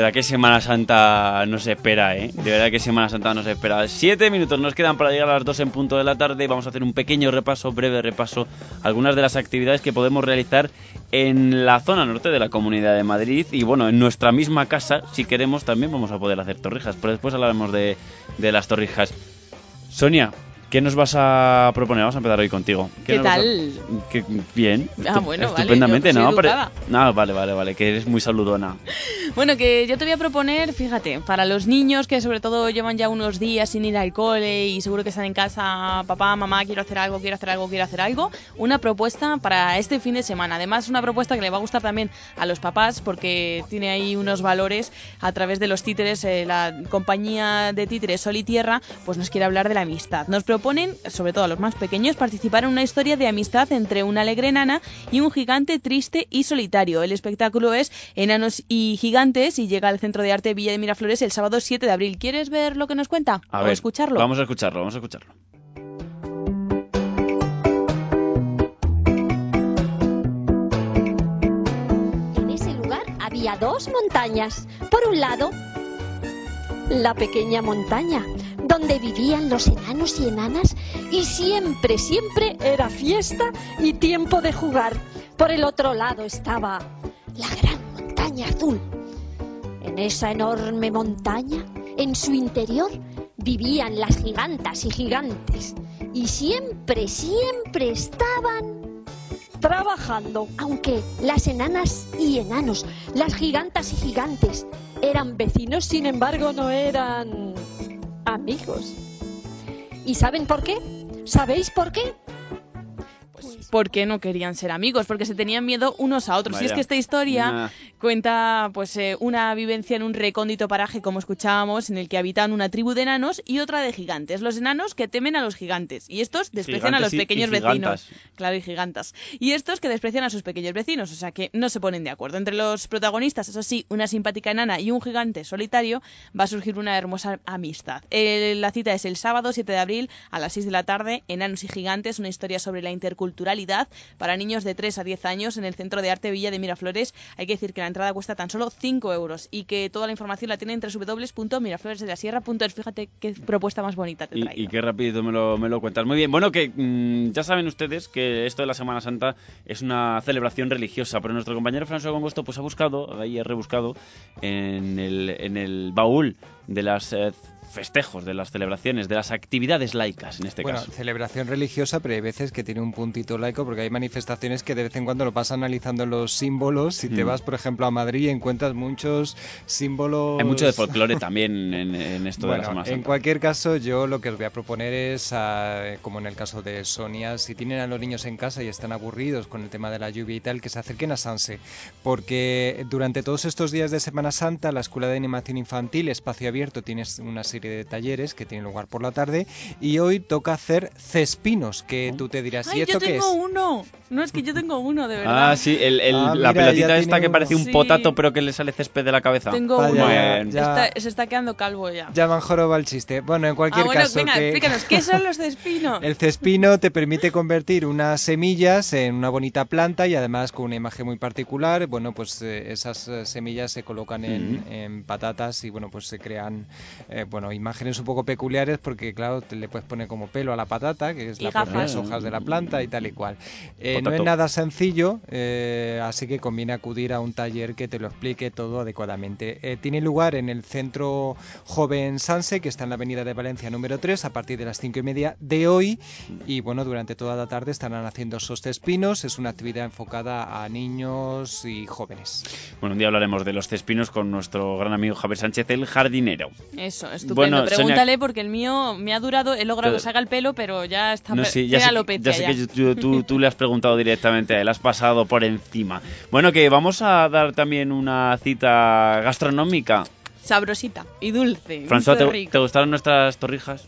Verdad que Semana Santa nos espera, ¿eh? De verdad que Semana Santa nos espera. Siete minutos nos quedan para llegar a las dos en punto de la tarde. Vamos a hacer un pequeño repaso, breve repaso, algunas de las actividades que podemos realizar en la zona norte de la Comunidad de Madrid. Y bueno, en nuestra misma casa, si queremos, también vamos a poder hacer torrijas. Pero después hablaremos de, de las torrijas. Sonia, ¿qué nos vas a proponer? Vamos a empezar hoy contigo. ¿Qué nos vas a- tal? Qué- bien. Ah, bueno, vale, Estupendamente, soy ¿no? Pero-. No, vale, vale, vale, que eres muy saludona. [LAUGHS] Bueno, que yo te voy a proponer, fíjate, para los niños que sobre todo llevan ya unos días sin ir al cole y seguro que están en casa, papá, mamá, quiero hacer algo, quiero hacer algo, quiero hacer algo, una propuesta para este fin de semana. Además, una propuesta que le va a gustar también a los papás porque tiene ahí unos valores a través de los títeres, eh, la compañía de títeres Sol y Tierra, pues nos quiere hablar de la amistad. Nos proponen, sobre todo a los más pequeños, participar en una historia de amistad entre una alegre enana y un gigante triste y solitario. El espectáculo es Enanos y Gigantes y llega al Centro de Arte Villa de Miraflores el sábado 7 de abril. ¿Quieres ver lo que nos cuenta? A o ver, escucharlo? Vamos a escucharlo, vamos a escucharlo. En ese lugar había dos montañas. Por un lado, la pequeña montaña, donde vivían los enanos y enanas y siempre, siempre era fiesta y tiempo de jugar. Por el otro lado estaba la gran montaña azul. En esa enorme montaña, en su interior, vivían las gigantas y gigantes. Y siempre, siempre estaban trabajando. Aunque las enanas y enanos, las gigantas y gigantes, eran vecinos, sin embargo no eran amigos. ¿Y saben por qué? ¿Sabéis por qué? Porque no querían ser amigos, porque se tenían miedo unos a otros. Y es Vaya. que esta historia Nah. cuenta pues eh, una vivencia en un recóndito paraje, como escuchábamos, en el que habitan una tribu de enanos y otra de gigantes. Los enanos que temen a los gigantes y estos desprecian a los pequeños vecinos. Claro, y gigantas. Y estos que desprecian a sus pequeños vecinos, o sea que no se ponen de acuerdo. Entre los protagonistas, eso sí, una simpática enana y un gigante solitario, va a surgir una hermosa amistad. Eh, la cita es el sábado 7 de abril a las 6 de la tarde, Enanos y Gigantes, una historia sobre la interculturalidad para niños de 3 a 10 años en el Centro de Arte Villa de Miraflores. Hay que decir que la entrada cuesta tan solo 5 euros y que toda la información la tienen en www.mirafloresdelasierra.es. Fíjate qué propuesta más bonita te Y, traigo. y qué rápido me lo, me lo cuentas. Muy bien, bueno, que mm, ya saben ustedes que esto de la Semana Santa es una celebración religiosa, pero nuestro compañero François Gongosto pues ha buscado, ahí ha rebuscado en el, en el baúl de las eh, festejos, de las celebraciones, de las actividades laicas en este bueno, caso. celebración religiosa, pero hay veces que tiene un puntito laico porque hay manifestaciones que de vez en cuando lo vas analizando los símbolos. Si te Mm. vas, por ejemplo, a Madrid y encuentras muchos símbolos. Hay mucho de folclore [LAUGHS] también en, en esto de la Bueno, Semana en Santa. cualquier caso, yo lo que os voy a proponer es, ah, como en el caso de Sonia, si tienen a los niños en casa y están aburridos con el tema de la lluvia y tal, que se acerquen a Sanse, porque durante todos estos días de Semana Santa, la Escuela de Animación Infantil, Espacio Abierto, tiene una serie de talleres que tienen lugar por la tarde y hoy toca hacer cespinos, que tú te dirás, Ay, ¿y esto yo qué tengo es? uno. No, es que yo tengo uno, de verdad. Ah, sí, el- el- Ah, la mira, pelotita esta que uno. parece un Sí. potato pero que le sale césped de la cabeza. Tengo Vaya, uno. ya- ya- Está- se está quedando calvo ya. Ya van joroba el chiste. Bueno, en ah, cualquier bueno, caso... venga, que- explícanos, ¿qué son los [LAUGHS] cespinos? El cespino te permite convertir unas semillas en una bonita planta y además con una imagen muy particular. Bueno, pues eh, esas eh, semillas se colocan en, Ujú. en patatas y bueno, pues se crean eh, bueno imágenes un poco peculiares porque claro, te le puedes poner como pelo a la patata, que es Y la gafas. las hojas de la planta y tal y cual. Eh, no es nada sencillo, eh, así que conviene acudir a un taller que te lo explique todo adecuadamente. Eh, tiene lugar en el Centro Joven Sanse, que está en la Avenida de Valencia número 3, a partir de las 5 y media de hoy. Y bueno, durante toda la tarde estarán haciendo esos cespinos. Es una actividad enfocada a niños y jóvenes. Bueno, un día hablaremos de los cespinos con nuestro gran amigo Javier Sánchez, el jardinero. Eso, estupendo. Bueno, Sonia- Pregúntale porque el mío me ha durado, he logrado que se haga el pelo, pero ya está No, sí, ya sé, alopecia ya sé ya. que tú, tú- [LAUGHS] tú le has preguntado directamente a él, has pasado por encima. Bueno, que vamos a dar también una cita gastronómica. Sabrosita y dulce. François, ¿te, te gustaron nuestras torrijas?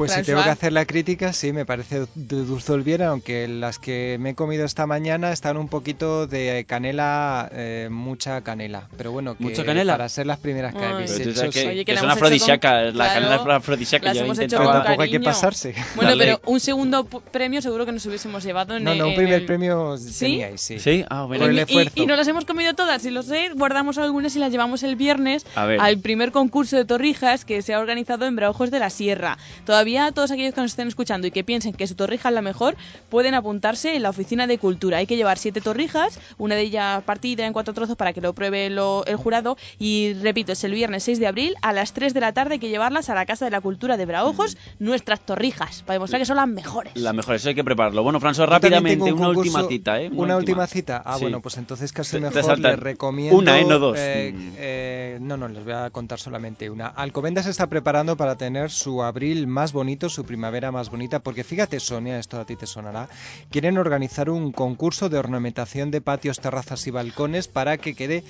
Pues si tengo que hacer la crítica, sí, me parece de dulzol bien, aunque las que me he comido esta mañana están un poquito de canela, eh, mucha canela. Pero bueno, que ¿Mucha canela? para ser las primeras que habéis Pero tú hecho, sabes que. Oye, que que la son hemos hecho afrodisíacas, con- la claro, canela es afrodisíaca. yo he tampoco hay que pasarse. [LAUGHS] Bueno, pero un segundo premio seguro que nos hubiésemos llevado en No, no, un primer el- premio ¿Sí? teníais, sí. Sí, ah, bueno. Por el Y- esfuerzo. Y, y nos las hemos comido todas, si lo sé, guardamos algunas y las llevamos el viernes al primer concurso de torrijas que se ha organizado en Braojos de la Sierra. Todavía todos aquellos que nos estén escuchando y que piensen que su torrija es la mejor, pueden apuntarse en la oficina de cultura. Hay que llevar siete torrijas, una de ellas partida en cuatro trozos para que lo pruebe lo- el jurado. Y repito, es el viernes 6 de abril a las 3 de la tarde. Hay que llevarlas a la Casa de la Cultura de Braojos, nuestras torrijas, para demostrar que son las mejores. La mejor, eso hay que prepararlo. Bueno, François, rápidamente, un una concurso- última cita, ¿eh? Una, última cita. Ah, Sí. bueno, pues entonces casi Te- te mejor saltan les recomiendo. una, ¿eh? No dos. eh, Mm. eh, no, no, les voy a contar solamente una. Alcobendas se está preparando para tener su abril más bonito, su primavera más bonita, porque fíjate, Sonia, esto a ti te sonará. Quieren organizar un concurso de ornamentación de patios, terrazas y balcones para que quede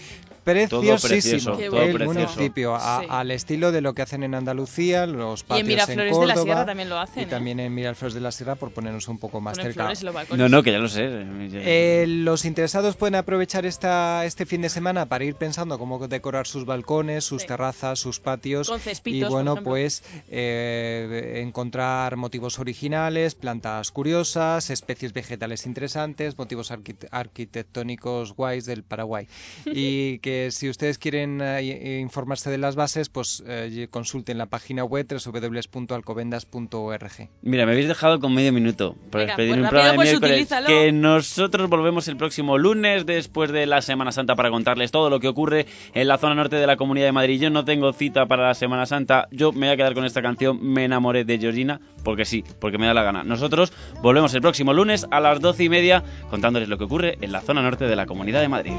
preciosísimo precioso, todo el precioso. municipio, a- Sí. al estilo de lo que hacen en Andalucía, los Y en patios Miraflores Córdoba, de la Sierra también lo hacen. y ¿eh? también en Miraflores de la Sierra por ponernos un poco más Ponen cerca. flores en. No, no, que ya lo sé. Eh, los interesados pueden aprovechar esta, este fin de semana para ir pensando cómo decorar sus balcones, sus Sí. terrazas, sus patios. Con cespitos, y bueno, pues eh, encontrar motivos originales, plantas curiosas, especies vegetales interesantes, motivos arquitectónicos guays del Paraguay. [LAUGHS] Y que si ustedes quieren eh, informarse de las bases, pues eh, consulten la página web www.alcobendas.org. Mira, me habéis dejado con medio minuto para despedir pues un programa de pues miércoles. Que nosotros volvemos el próximo lunes después de la Semana Santa para contarles todo lo que ocurre en la zona norte de la Comunidad de Madrid. Yo no tengo cita para la Semana Santa. Yo me voy a quedar con esta canción. Me enamoré de Georgina porque sí, porque me da la gana. Nosotros volvemos el próximo lunes a las doce y media contándoles lo que ocurre en la zona norte de la Comunidad de Madrid.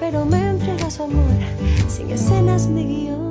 Pero me entregas amor, sin escenas me guío